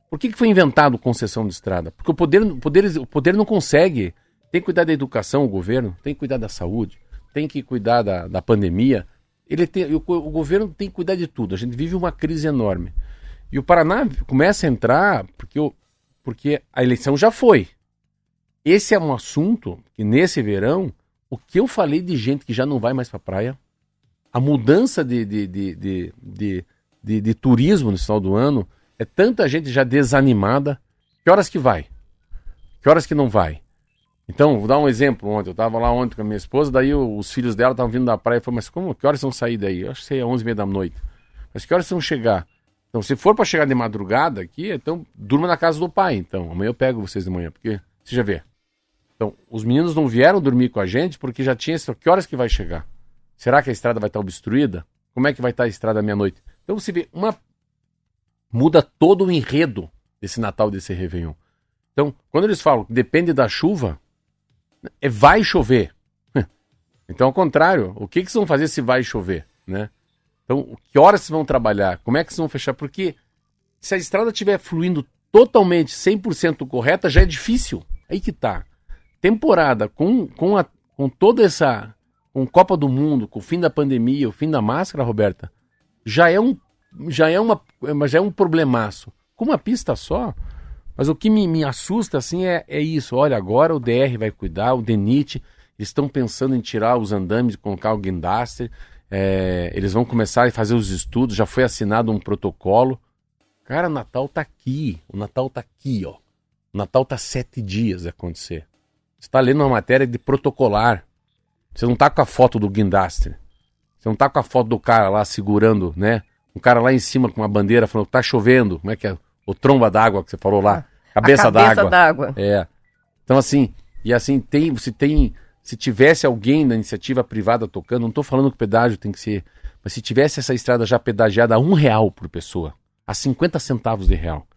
Por que, que foi inventado concessão de estrada? Porque o poder, o, poder, o poder não consegue. Tem que cuidar da educação, o governo, tem que cuidar da saúde, tem que cuidar da, da pandemia. Ele tem, o, o governo tem que cuidar de tudo. A gente vive uma crise enorme. E o Paraná começa a entrar porque, porque a eleição já foi. Esse é um assunto que nesse verão, o que eu falei de gente que já não vai mais para praia, a mudança de, de, de, de, de- de turismo no final do ano, é tanta gente já desanimada. Que horas que vai? Que horas que não vai? Então, vou dar um exemplo ontem. Eu estava lá ontem com a minha esposa, daí os filhos dela estavam vindo da praia e falou, mas como, que horas vão sair daí? Eu acho que é 11 e meia da noite. Mas que horas vão chegar? Então, se for para chegar de madrugada aqui, então durma na casa do pai. Então, amanhã eu pego vocês de manhã, porque você já vê. Então, os meninos não vieram dormir com a gente porque já tinha esse. Que horas que vai chegar? Será que a estrada vai estar obstruída? Como é que vai estar a estrada à meia-noite? Então você vê, uma. Muda todo o enredo desse Natal, desse Réveillon. Então, quando eles falam que depende da chuva, vai chover. *laughs* Então, ao contrário, o que, que vão fazer se vai chover? Né? Então, que horas vão trabalhar? Como é que vão fechar? Porque se a estrada estiver fluindo totalmente 100% correta, já é difícil. Aí que tá. Temporada com, com, a, com toda essa. Com Copa do Mundo, com o fim da pandemia, o fim da máscara, Roberta, já é um, já é uma, já é um problemaço. Com uma pista só. Mas o que me, me assusta assim é, é isso. Olha, agora o DR vai cuidar, o DENIT, eles estão pensando em tirar os andames, colocar o guindaste. é, eles vão começar a fazer os estudos, já foi assinado um protocolo. Cara, o Natal tá aqui. O Natal tá aqui, ó. O Natal tá sete dias a acontecer. Você tá lendo uma matéria de protocolar. Você não tá com a foto do guindaste. Você não tá com a foto do cara lá segurando, né? Um cara lá em cima com uma bandeira falando que tá chovendo. Como é que é? O tromba d'água que você falou lá. Cabeça, a cabeça d'água. É. Então, assim, e assim, tem, se tem, se tivesse alguém da iniciativa privada tocando, não estou falando que o pedágio tem que ser, mas se tivesse essa estrada já pedagiada a um real por pessoa, a 50 centavos de real,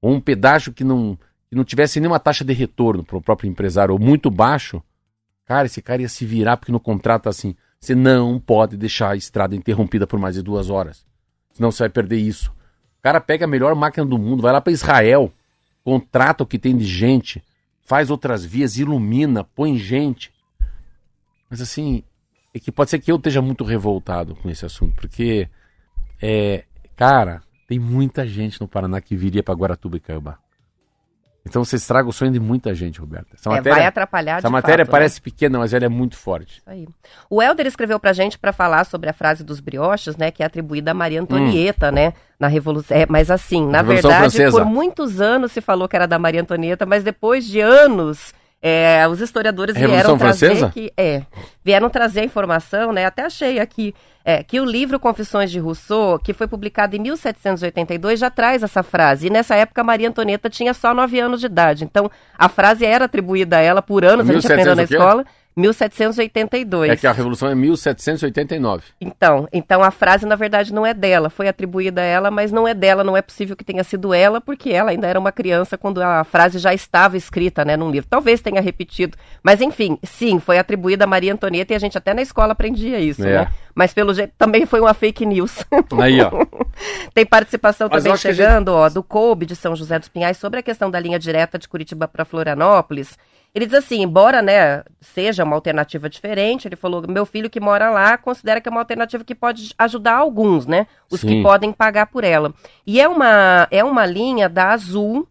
ou um pedágio que não, que não tivesse nenhuma taxa de retorno para o próprio empresário, ou muito baixo, cara, esse cara ia se virar porque no contrato tá assim, você não pode deixar a estrada interrompida por mais de duas horas, senão você vai perder isso. O cara pega a melhor máquina do mundo, vai lá para Israel, contrata o que tem de gente, faz outras vias, ilumina, põe gente. Mas assim, é que pode ser que eu esteja muito revoltado com esse assunto, porque, é, cara, tem muita gente no Paraná que viria para Guaratuba e Caiobá. Então você estraga o sonho de muita gente, Roberta. Essa É, matéria, vai atrapalhar essa matéria fato, né? parece pequena, mas ela é muito forte. Isso aí. O Helder escreveu pra gente pra falar sobre a frase dos brioches, né, que é atribuída a Maria Antonieta, né, na Revolução. É, mas assim, na Hum. Revolução verdade, Francesa. por muitos anos se falou que era da Maria Antonieta, mas depois de anos, é, os historiadores Revolução vieram trazer Francesa? que é, vieram trazer a informação, né, até achei aqui, é, que o livro Confissões de Rousseau, que foi publicado em 1782, já traz essa frase. E nessa época Maria Antonieta tinha só nove anos de idade. Então, a frase era atribuída a ela por anos, a gente 1700 aprendeu na escola. 1782. É que a Revolução é 1789. Então, então a frase na verdade não é dela, foi atribuída a ela, mas não é dela, não é possível que tenha sido ela, porque ela ainda era uma criança quando a frase já estava escrita, né, num livro. Talvez tenha repetido, mas enfim, sim, foi atribuída a Maria Antonieta e a gente até na escola aprendia isso, É. né? Mas pelo jeito também foi uma fake news. *laughs* Aí, ó. *laughs* Tem participação Mas também chegando, ó, do Coube de São José dos Pinhais sobre a questão da linha direta de Curitiba para Florianópolis. Ele diz assim, embora né, seja uma alternativa diferente, ele falou, meu filho que mora lá considera que é uma alternativa que pode ajudar alguns, né? Os Sim. que podem pagar por ela. E é uma, é uma linha da Azul,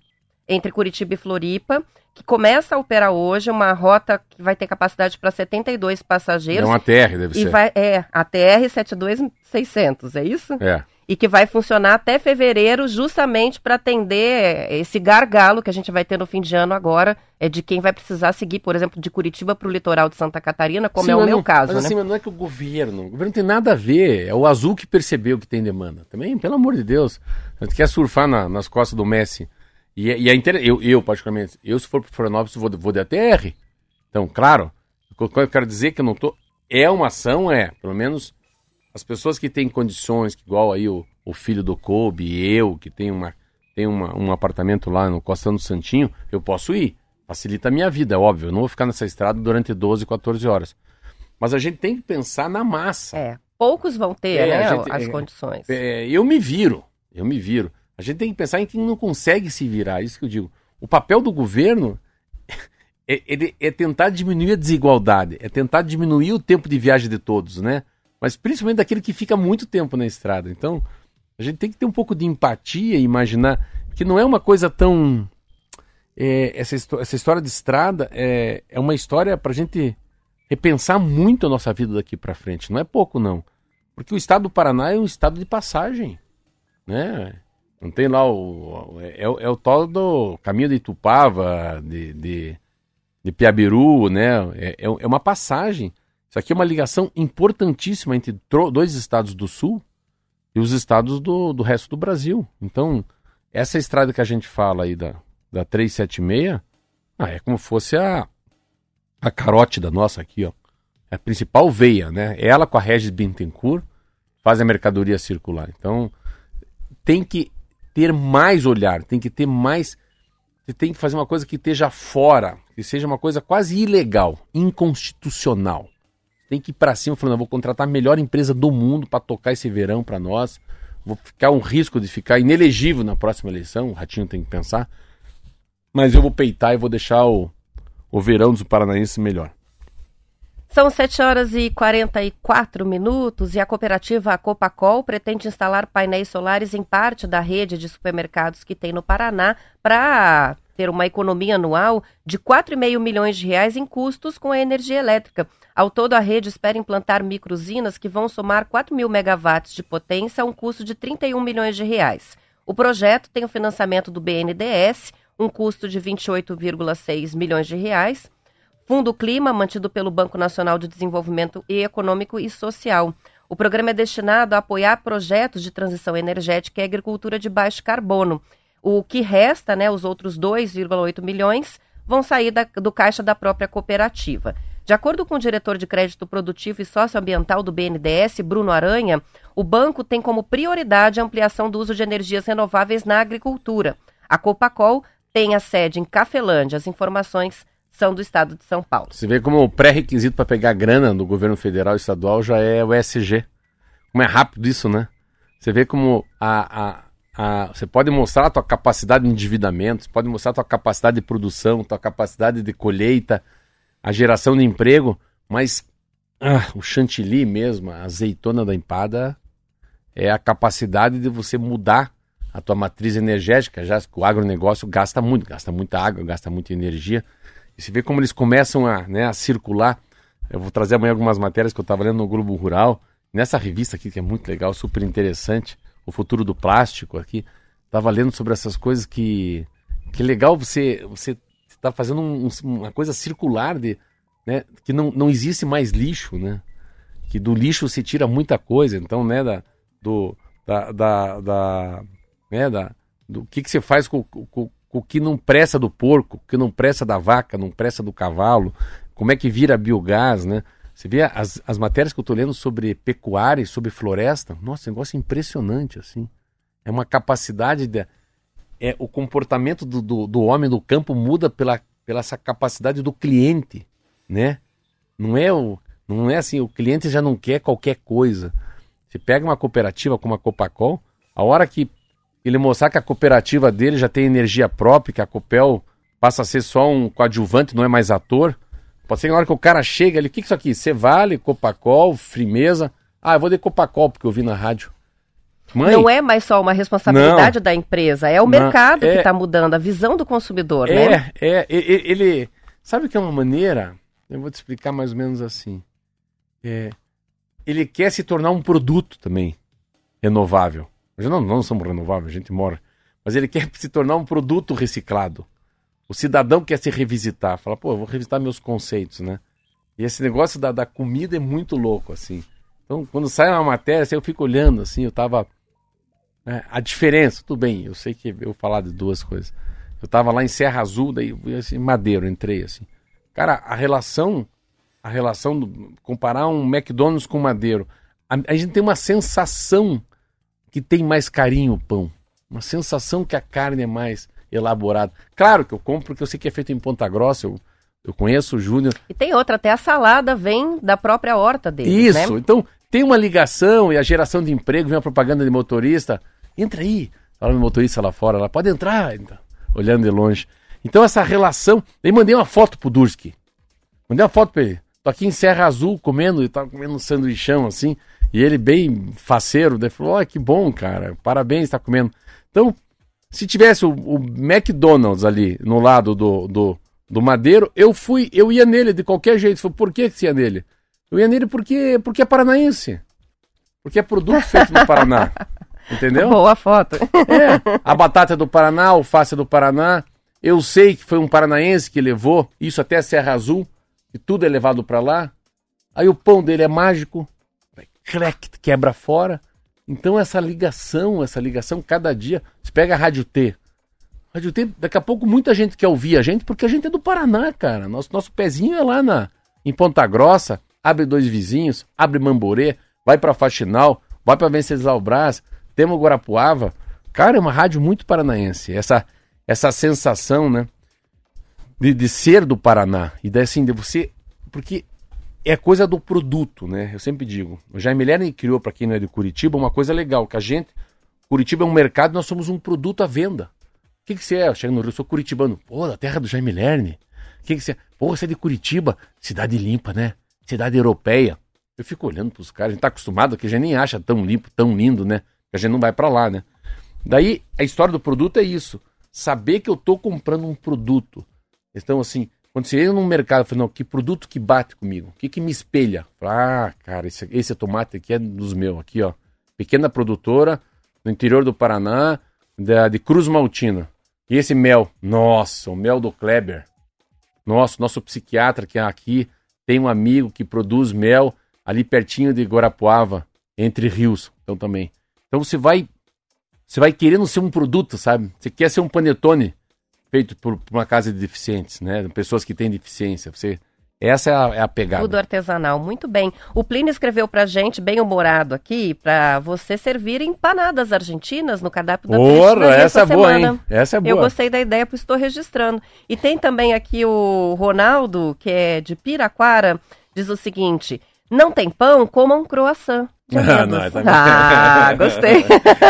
entre Curitiba e Floripa, que começa a operar hoje, uma rota que vai ter capacidade para 72 É passageiros. uma TR, deve E ser. vai, é, a TR 72600, é isso? É. E que vai funcionar até fevereiro, justamente para atender esse gargalo que a gente vai ter no fim de ano agora, é de quem vai precisar seguir, por exemplo, de Curitiba para o litoral de Santa Catarina, como Sim, é o meu não- caso, mas né? assim, mas não é que o governo. O governo não tem nada a ver. É o azul que percebeu que tem demanda. Também, pelo amor de Deus. A gente quer surfar na- nas costas do Messi. E, é- e é eu, eu, particularmente, eu se for para Florianópolis, vou, vou de ATR. Então, claro, o que eu quero dizer que eu não tô. É uma ação, é. Pelo menos as pessoas que têm condições, que igual aí o, o filho do Kobe, eu, que tem, uma, tem uma, um apartamento lá no Costão do Santinho, eu posso ir. Facilita a minha vida, é óbvio. Eu não vou ficar nessa estrada durante 12, 14 horas. Mas a gente tem que pensar na massa. É, poucos vão ter, É, né, gente- as é, condições. É, eu me viro, eu me viro. A gente tem que pensar em quem não consegue se virar, isso que eu digo. O papel do governo *laughs* é, é tentar diminuir a desigualdade, é tentar diminuir o tempo de viagem de todos, né? Mas principalmente daquele que fica muito tempo na estrada. Então, a gente tem que ter um pouco de empatia e imaginar que não é uma coisa tão. é, essa, essa história de estrada é, é uma história para a gente repensar muito a nossa vida daqui para frente. Não é pouco, não. Porque o estado do Paraná é um estado de passagem, né? Não tem lá o... É, é o tal do caminho de Itupava, de, de, de Piabiru, né? É, é é uma passagem. Isso aqui é uma ligação importantíssima entre dois estados do sul e os estados do, do resto do Brasil. Então, essa estrada que a gente fala aí da, da 376, ah, é como fosse a, a carótida nossa aqui, ó. É a principal veia, né? Ela com a Regis Bittencourt faz a mercadoria circular. Então, tem que ter mais olhar, tem que ter mais. Você tem que fazer uma coisa que esteja fora, que seja uma coisa quase ilegal, inconstitucional. Tem que ir para cima falando, vou contratar a melhor empresa do mundo para tocar esse verão para nós. Vou ficar um risco de ficar inelegível na próxima eleição, o Ratinho tem que pensar. Mas eu vou peitar e vou deixar o, o verão dos paranaenses melhor. São 7 horas e 44 minutos e a cooperativa Copacol pretende instalar painéis solares em parte da rede de supermercados que tem no Paraná para ter uma economia anual de 4,5 milhões de reais em custos com a energia elétrica. Ao todo, a rede espera implantar microusinas que vão somar 4 mil megawatts de potência a um custo de 31 milhões de reais. O projeto tem o financiamento do BNDES, um custo de 28,6 milhões de reais, Fundo Clima, mantido pelo Banco Nacional de Desenvolvimento Econômico e Social. O programa é destinado a apoiar projetos de transição energética e agricultura de baixo carbono. O que resta, né, os outros 2,8 milhões, vão sair da- do caixa da própria cooperativa. De acordo com o diretor de crédito produtivo e socioambiental do BNDES, Bruno Aranha, o banco tem como prioridade a ampliação do uso de energias renováveis na agricultura. A Copacol tem a sede em Cafelândia. As informações são do estado de São Paulo. Você vê como o pré-requisito para pegar grana do governo federal e estadual já é o ESG. Como é rápido isso, né? Você vê como a, a, a- você pode mostrar a tua capacidade de endividamento, você pode mostrar a tua capacidade de produção, tua capacidade de colheita, a geração de emprego, mas ah, o chantilly mesmo, a azeitona da empada, é a capacidade de você mudar a tua matriz energética, já que o agronegócio gasta muito, gasta muita água, gasta muita energia. E você vê como eles começam a, né, a circular. Eu vou trazer amanhã algumas matérias que eu estava lendo no Globo Rural. Nessa revista aqui, que é muito legal, super interessante, O Futuro do Plástico aqui. Estava lendo sobre essas coisas que. Que legal você você está fazendo um- uma coisa circular de. Né, que não, não existe mais lixo, né? Que do lixo se tira muita coisa. Então, né, da, do, da, da, da, né, da, do que, que você faz com, com, com o que não presta do porco, o que não presta da vaca, não presta do cavalo, como é que vira biogás, né? Você vê as, as matérias que eu estou lendo sobre pecuária e sobre floresta, nossa, negócio impressionante, assim. É uma capacidade de... É, o comportamento do, do, do homem do campo muda pela, pela essa capacidade do cliente, né? Não é, o, não é assim, o cliente já não quer qualquer coisa. Você pega uma cooperativa como a Copacol, a hora que ele mostrar que a cooperativa dele já tem energia própria, que a Copel passa a ser só um coadjuvante, não é mais ator. Pode ser que na hora que o cara chega ali, o que, que é isso aqui? Cevale, Copacol, Frimeza. Ah, eu vou de Copacol porque eu vi na rádio. Mãe, Não é mais só uma responsabilidade da empresa, é o Não, mercado que é- está mudando, a visão do consumidor, é, né? é, e- ele, sabe que é uma maneira, eu vou te explicar mais ou menos assim. É, ele quer se tornar um produto também renovável. Nós não, não somos renováveis, a gente mora. Mas ele quer se tornar um produto reciclado. O cidadão quer se revisitar, fala, pô, eu vou revisitar meus conceitos, né? E esse negócio da, da comida é muito louco, assim. Então, quando sai uma matéria, assim, eu fico olhando, assim, eu tava... né, a diferença, tudo bem, eu sei que eu falar de duas coisas. Eu tava lá em Serra Azul, daí assim, Madeiro, entrei assim. Cara, a relação, a relação do, comparar um McDonald's com Madeiro, a, a gente tem uma sensação que tem mais carinho o pão, uma sensação que a carne é mais elaborada. Claro que eu compro porque eu sei que é feito em Ponta Grossa, eu, eu conheço o Júnior. E tem outra, até a salada vem da própria horta deles, Isso, né? então tem uma ligação e a geração de emprego, vem uma propaganda de motorista, entra aí, fala no motorista lá fora, ela pode entrar, então, olhando de longe. Então essa relação, daí mandei uma foto pro Durski, mandei uma foto pra ele, tô aqui em Serra Azul comendo, e tava comendo um sanduichão assim, e ele bem faceiro, daí falou, ó, que bom, cara, parabéns, tá comendo. Então, se tivesse o, o McDonald's ali no lado do, do, do Madeiro, eu fui, eu ia nele de qualquer jeito. Falei, por que que você ia nele? Eu ia nele porque, porque é paranaense. Porque é produto feito no Paraná. *laughs* Entendeu? Boa foto. É. A batata é do Paraná, a alface é do Paraná. Eu sei que foi um paranaense que levou isso até a Serra Azul, e tudo é levado para lá. Aí o pão dele é mágico, clec, quebra fora. Então essa ligação, essa ligação cada dia. Você pega a Rádio T. Rádio T, daqui a pouco muita gente quer ouvir a gente, porque a gente é do Paraná, cara. Nosso, nosso pezinho é lá na, em Ponta Grossa, abre dois vizinhos, abre Mamborê, vai para Faxinal, vai para Venceslau Brás, temos Guarapuava. Cara, é uma rádio muito paranaense. Essa, essa sensação, né? De, de ser do Paraná. E daí assim, de você. Porque é coisa do produto, né? Eu sempre digo. O Jaime Lerner criou, para quem não é de Curitiba, uma coisa legal, que a gente. Curitiba é um mercado, nós somos um produto à venda. O que, que você é? Chega no Rio, eu sou curitibano. Pô, da terra do Jaime Lerner. O que, que você é? Pô, você é de Curitiba. Cidade limpa, né? Cidade europeia. Eu fico olhando pros caras, a gente tá acostumado que a gente nem acha tão limpo, tão lindo, né? Que a gente não vai para lá, né? Daí, a história do produto é isso. Saber que eu tô comprando um produto. Então, assim, quando você entra num mercado, eu falo, não, que produto que bate comigo? O que que me espelha? Ah, cara, esse, esse tomate aqui é dos meus, aqui, ó. Pequena produtora, no interior do Paraná, da, de Cruz Maltina. E esse mel, nossa, o mel do Kleber. Nossa, nosso psiquiatra que é aqui tem um amigo que produz mel ali pertinho de Guarapuava, entre rios, então também. Então você vai você vai querendo ser um produto, sabe? Você quer ser um panetone feito por, por uma casa de deficientes, né? Pessoas que têm deficiência. Você essa é a, é a pegada. Tudo artesanal, muito bem. O Plínio escreveu pra gente, bem humorado aqui, pra você servir empanadas argentinas no cardápio da Ora, Prestinaria essa é boa, semana. hein? Essa é boa. Eu gostei da ideia, pois estou registrando. E tem também aqui o Ronaldo, que é de Piraquara, diz o seguinte: não tem pão, coma um croissant. *laughs* Ah, não, ah, gostei.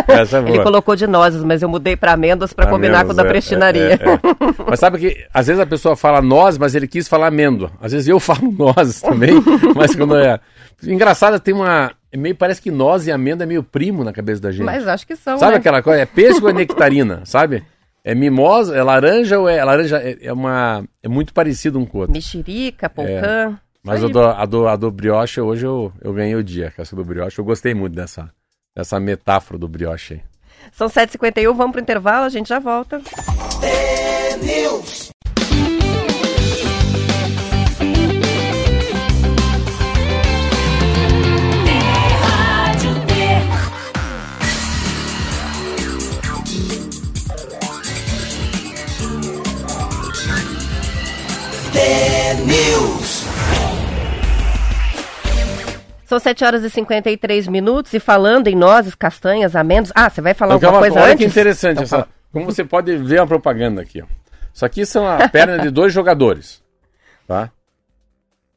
Essa é boa. *laughs* Ele colocou de nozes, mas eu mudei para amêndoas para combinar com o da Amêndoas, é, prestinaria. é, é. *laughs* Mas sabe que às vezes a pessoa fala nós, mas ele quis falar amêndoa. Às vezes eu falo nós também, mas quando é. Engraçado, tem uma. é Meio, parece que nós e amêndoa é meio primo na cabeça da gente. Mas acho que são, Sabe né? aquela coisa? É pêssego ou é nectarina, sabe? É mimosa, é laranja ou é. Laranja é, é uma. É muito parecido um com o outro. Mexerica, polcã. Mas a do, a, do, a do brioche, hoje eu, eu ganhei o dia, que essa do brioche. Eu gostei muito dessa, dessa metáfora do brioche aí. São 7h51, vamos pro intervalo, a gente já volta. Rádio São 7 horas e 53 minutos e falando em nozes, castanhas, amêndoas. Ah, você vai falar Então, alguma coisa olha antes? que interessante. Então essa- como você pode ver a propaganda aqui. Ó. Isso aqui são a perna de dois jogadores. Tá?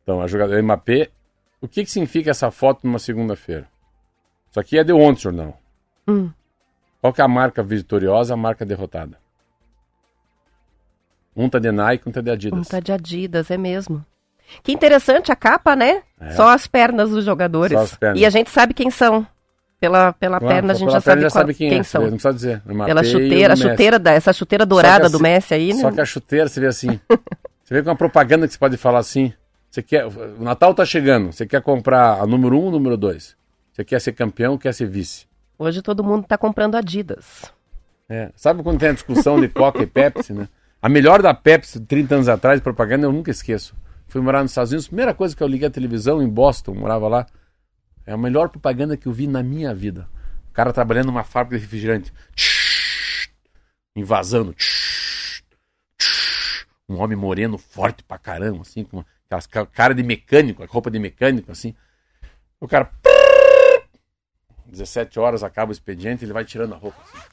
Então, a jogadora MAP. O que, que significa essa foto numa segunda-feira? Isso aqui é de ontem, jornal. Hum. Qual que é a marca vitoriosa, a marca derrotada? Um tá de Nike, um tá de Adidas. Um tá de Adidas, é mesmo. Que interessante a capa, né? É. Só as pernas dos jogadores. Só as pernas. E a gente sabe quem são. Pela, pela Claro, perna a gente já sabe qual- quem, quem, é. são. Não precisa dizer. Pela chuteira, a chuteira da, essa chuteira dourada do Messi aí, né? Só que a chuteira, você vê assim. *laughs* você vê com uma propaganda que você pode falar assim. Você quer, o Natal tá chegando. Você quer comprar a número um ou número dois? Você quer ser campeão quer ser vice? Hoje todo mundo tá comprando Adidas. É. Sabe quando tem a discussão de Coca e Pepsi, né? A melhor da Pepsi, 30 anos atrás, propaganda, eu nunca esqueço. Fui morar nos Estados Unidos, primeira coisa que eu liguei a televisão em Boston, morava lá. É a melhor propaganda que eu vi na minha vida. O cara trabalhando numa fábrica de refrigerante. Invasando. Um homem moreno, forte pra caramba, assim, com aquelas ca- cara de mecânico, roupa de mecânico, assim. O cara. 17 horas acaba o expediente, ele vai tirando a roupa, assim.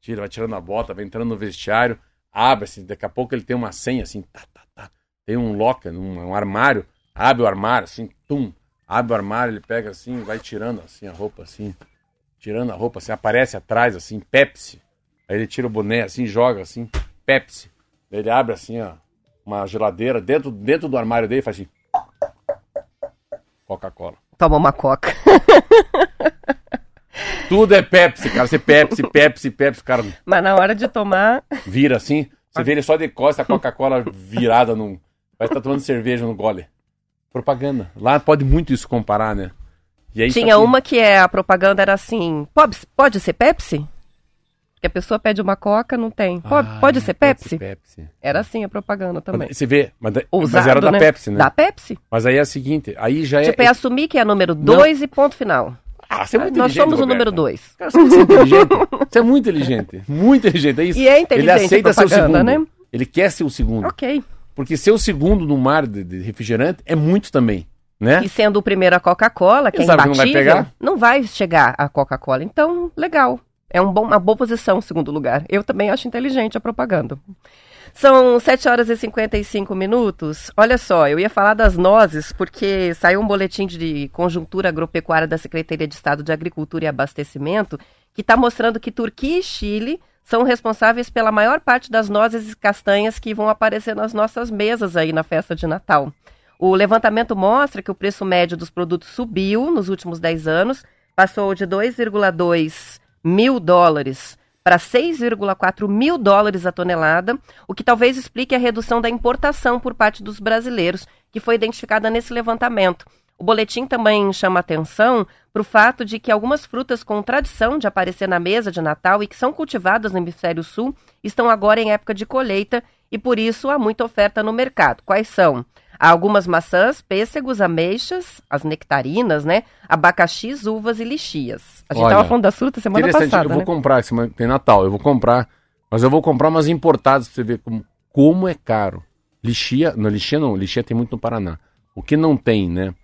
Tira, vai tirando a bota, vai entrando no vestiário, abre, assim, daqui a pouco ele tem uma senha, assim, tá, tá, tá. Tem um locker, um, um armário, abre o armário, assim, tum. Abre o armário, ele pega assim, vai tirando assim a roupa, assim. Tirando a roupa, assim, aparece atrás, assim, Pepsi. Aí ele tira o boné, assim, joga, assim, Pepsi. Ele abre, assim, ó, uma geladeira dentro, dentro do armário dele faz assim. Coca-Cola. Toma uma coca. *laughs* Tudo é Pepsi, cara. Você Pepsi, Pepsi, Pepsi, cara Mas na hora de tomar. vira assim. Você vê ele só de costa, a Coca-Cola virada num. Vai estar tomando cerveja no gole. Propaganda. Lá pode muito isso comparar, né? Aí, Tinha que- uma que é a propaganda era assim: pode, pode ser Pepsi? Que a pessoa pede uma coca, não tem. Pode, Ah, pode ser Pepsi? Pepsi. Era assim a propaganda também. Você vê, mas, da- mas Ousado, era da né? Pepsi, né? Da Pepsi. Mas aí é o seguinte, aí já é. Tipo, é assumir que é número 2 e ponto final. Ah, você é muito Nós somos o Roberta. número 2. Cara, você é inteligente. Você é muito inteligente. Muito inteligente. É isso. E é inteligente Ele aceita ser o segundo. né? Ele quer ser o segundo. Ok. Porque ser o segundo no mar de, de refrigerante é muito também. Né? E sendo o primeiro a Coca-Cola, que é que não vai imbatível, pegar? não vai chegar a Coca-Cola. Então, legal. É um bom- uma boa posição, segundo lugar. Eu também acho inteligente a propaganda. São 7 horas e 55 minutos. Olha só, eu ia falar das nozes, porque saiu um boletim de conjuntura agropecuária da Secretaria de Estado de Agricultura e Abastecimento, que está mostrando que Turquia e Chile são responsáveis pela maior parte das nozes e castanhas que vão aparecer nas nossas mesas aí na festa de Natal. O levantamento mostra que o preço médio dos produtos subiu nos últimos 10 anos, passou de 2,2 mil dólares para 6,4 mil dólares a tonelada, o que talvez explique a redução da importação por parte dos brasileiros, que foi identificada nesse levantamento. O boletim também chama atenção para o fato de que algumas frutas com tradição de aparecer na mesa de Natal e que são cultivadas no hemisfério sul estão agora em época de colheita e por isso há muita oferta no mercado. Quais são? Há algumas maçãs, pêssegos, ameixas, as nectarinas, né? Abacaxis, uvas e lixias. A gente estava falando das frutas semana Interessante, passada, eu vou né? comprar, semana- tem Natal, eu vou comprar, mas eu vou comprar umas importadas pra você ver como, como é caro. Lixia, não, lixia não, lixia tem muito no Paraná. O que não tem, né?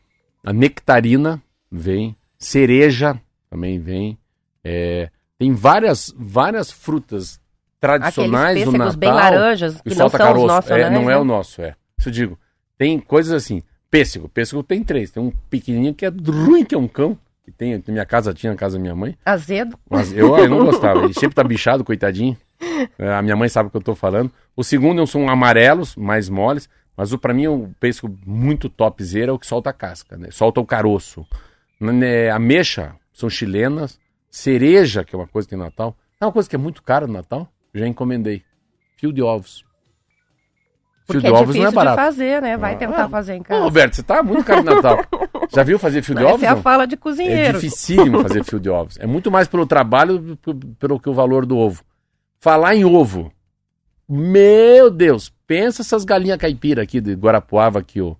A nectarina vem, cereja também vem, é, tem várias, várias frutas tradicionais Aqueles do pêssegos Natal. bem laranjas, que que não são caroço. os nossos, é, né? Não é o nosso, é. Isso eu digo. Tem coisas assim. Pêssego. Pêssego tem três. Tem um pequenininho que é ruim, que é um cão. Que tem, minha casa tinha, na casa da minha mãe. Azedo. Mas eu, eu não gostava. Ele sempre tá bichado, coitadinho. É, a minha mãe sabe o que eu tô falando. O segundo são amarelos, mais moles. Mas o para mim, o pêssego muito topzera é o que solta a casca, né? Solta o caroço. Né, Ameixa são chilenas. Cereja, que é uma coisa que tem Natal. É uma coisa que é muito cara no Natal. Já encomendei. Fio de ovos. Fio Porque de é ovos não é de barato. fazer, né? Vai Ah, tentar ah, fazer em Ô, casa. Roberto, você tá muito caro no Natal. *laughs* Já viu fazer fio de ovos? Essa é a fala de É cozinheiro. dificílimo fazer fio de ovos. É muito mais pelo trabalho pelo que o valor do ovo. Falar em ovo. Meu Deus, pensa essas galinhas caipira aqui de Guarapuava aqui, ó.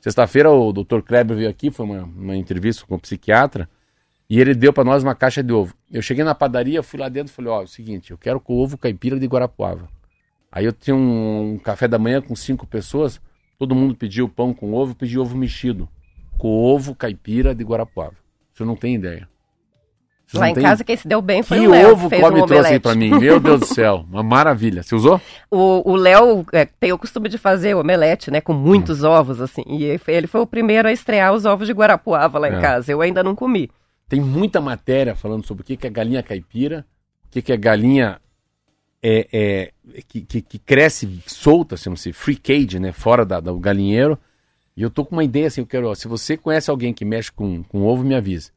Sexta-feira o Dr. Kleber veio aqui, foi uma, uma entrevista com o psiquiatra, e ele deu pra nós uma caixa de ovo. Eu cheguei na padaria, fui lá dentro e falei, ó, é o seguinte, eu quero com ovo caipira de Guarapuava. Aí eu tinha um, um café da manhã com cinco pessoas, todo mundo pediu pão com ovo, pediu ovo mexido. Com ovo caipira de Guarapuava. Você não tem ideia. Lá em tem- casa quem se deu bem foi que o Léo, ovo fez come um trouxe pra mim? Meu Deus do céu, uma maravilha. Você usou? *laughs* O Léo é, tem o costume de fazer omelete, né? Com muitos Hum. ovos, assim. E ele foi- ele foi o primeiro a estrear os ovos de Guarapuava lá em É. casa. Eu ainda não comi. Tem muita matéria falando sobre o que que é galinha caipira, o que que é galinha é, é, que, que, que cresce solta, chama-se free cage, né? Fora da, do galinheiro. E eu tô com uma ideia assim, eu quero, ó, se você conhece alguém que mexe com, com ovo, me avisa.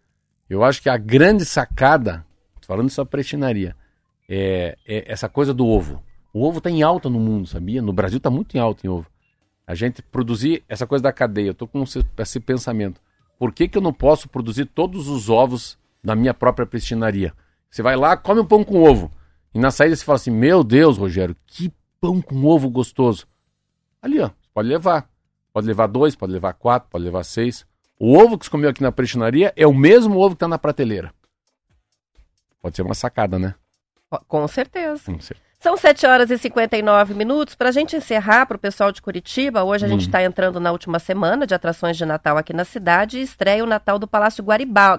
Eu acho que a grande sacada, falando só prestinaria, é, é essa coisa do ovo. O ovo está em alta no mundo, sabia? No Brasil está muito em alta em ovo. A gente produzir essa coisa da cadeia, eu tô com esse, pensamento. Por que, que eu não posso produzir todos os ovos da minha própria prestinaria? Você vai lá, come um pão com ovo. E na saída você fala assim: Meu Deus, Rogério, que pão com ovo gostoso. Ali, ó, pode levar. Pode levar dois, pode levar quatro, pode levar seis. O ovo que você comeu aqui na prestinaria é o mesmo ovo que está na prateleira. Pode ser uma sacada, né? Com certeza. Com certeza. São 7 horas e 59 minutos. Para a gente encerrar, para o pessoal de Curitiba, hoje a Hum. gente está entrando na última semana de atrações de Natal aqui na cidade e estreia o Natal do Palácio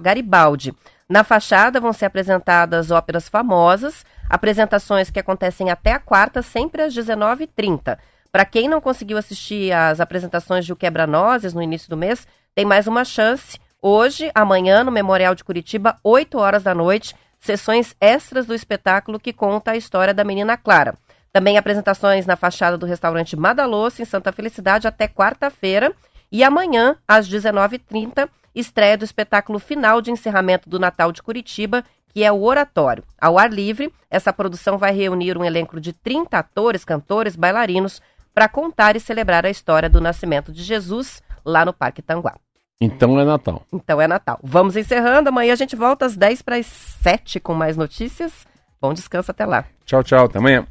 Garibaldi. Na fachada vão ser apresentadas óperas famosas, apresentações que acontecem até a quarta, sempre às 19h30. Para quem não conseguiu assistir às apresentações de O Quebra-Nozes no início do mês, tem mais uma chance. Hoje, amanhã, no Memorial de Curitiba, 8 horas da noite, sessões extras do espetáculo que conta a história da menina Clara. Também apresentações na fachada do restaurante Madalosso, em Santa Felicidade, até quarta-feira. E amanhã, às 19h30, estreia do espetáculo final de encerramento do Natal de Curitiba, que é o Oratório. Ao ar livre, essa produção vai reunir um elenco de 30 atores, cantores, bailarinos para contar e celebrar a história do nascimento de Jesus lá no Parque Tanguá. Então é Natal. Então é Natal. Vamos encerrando. Amanhã a gente volta às 10 para as 7 com mais notícias. Bom descanso até lá. Tchau, tchau. Até amanhã.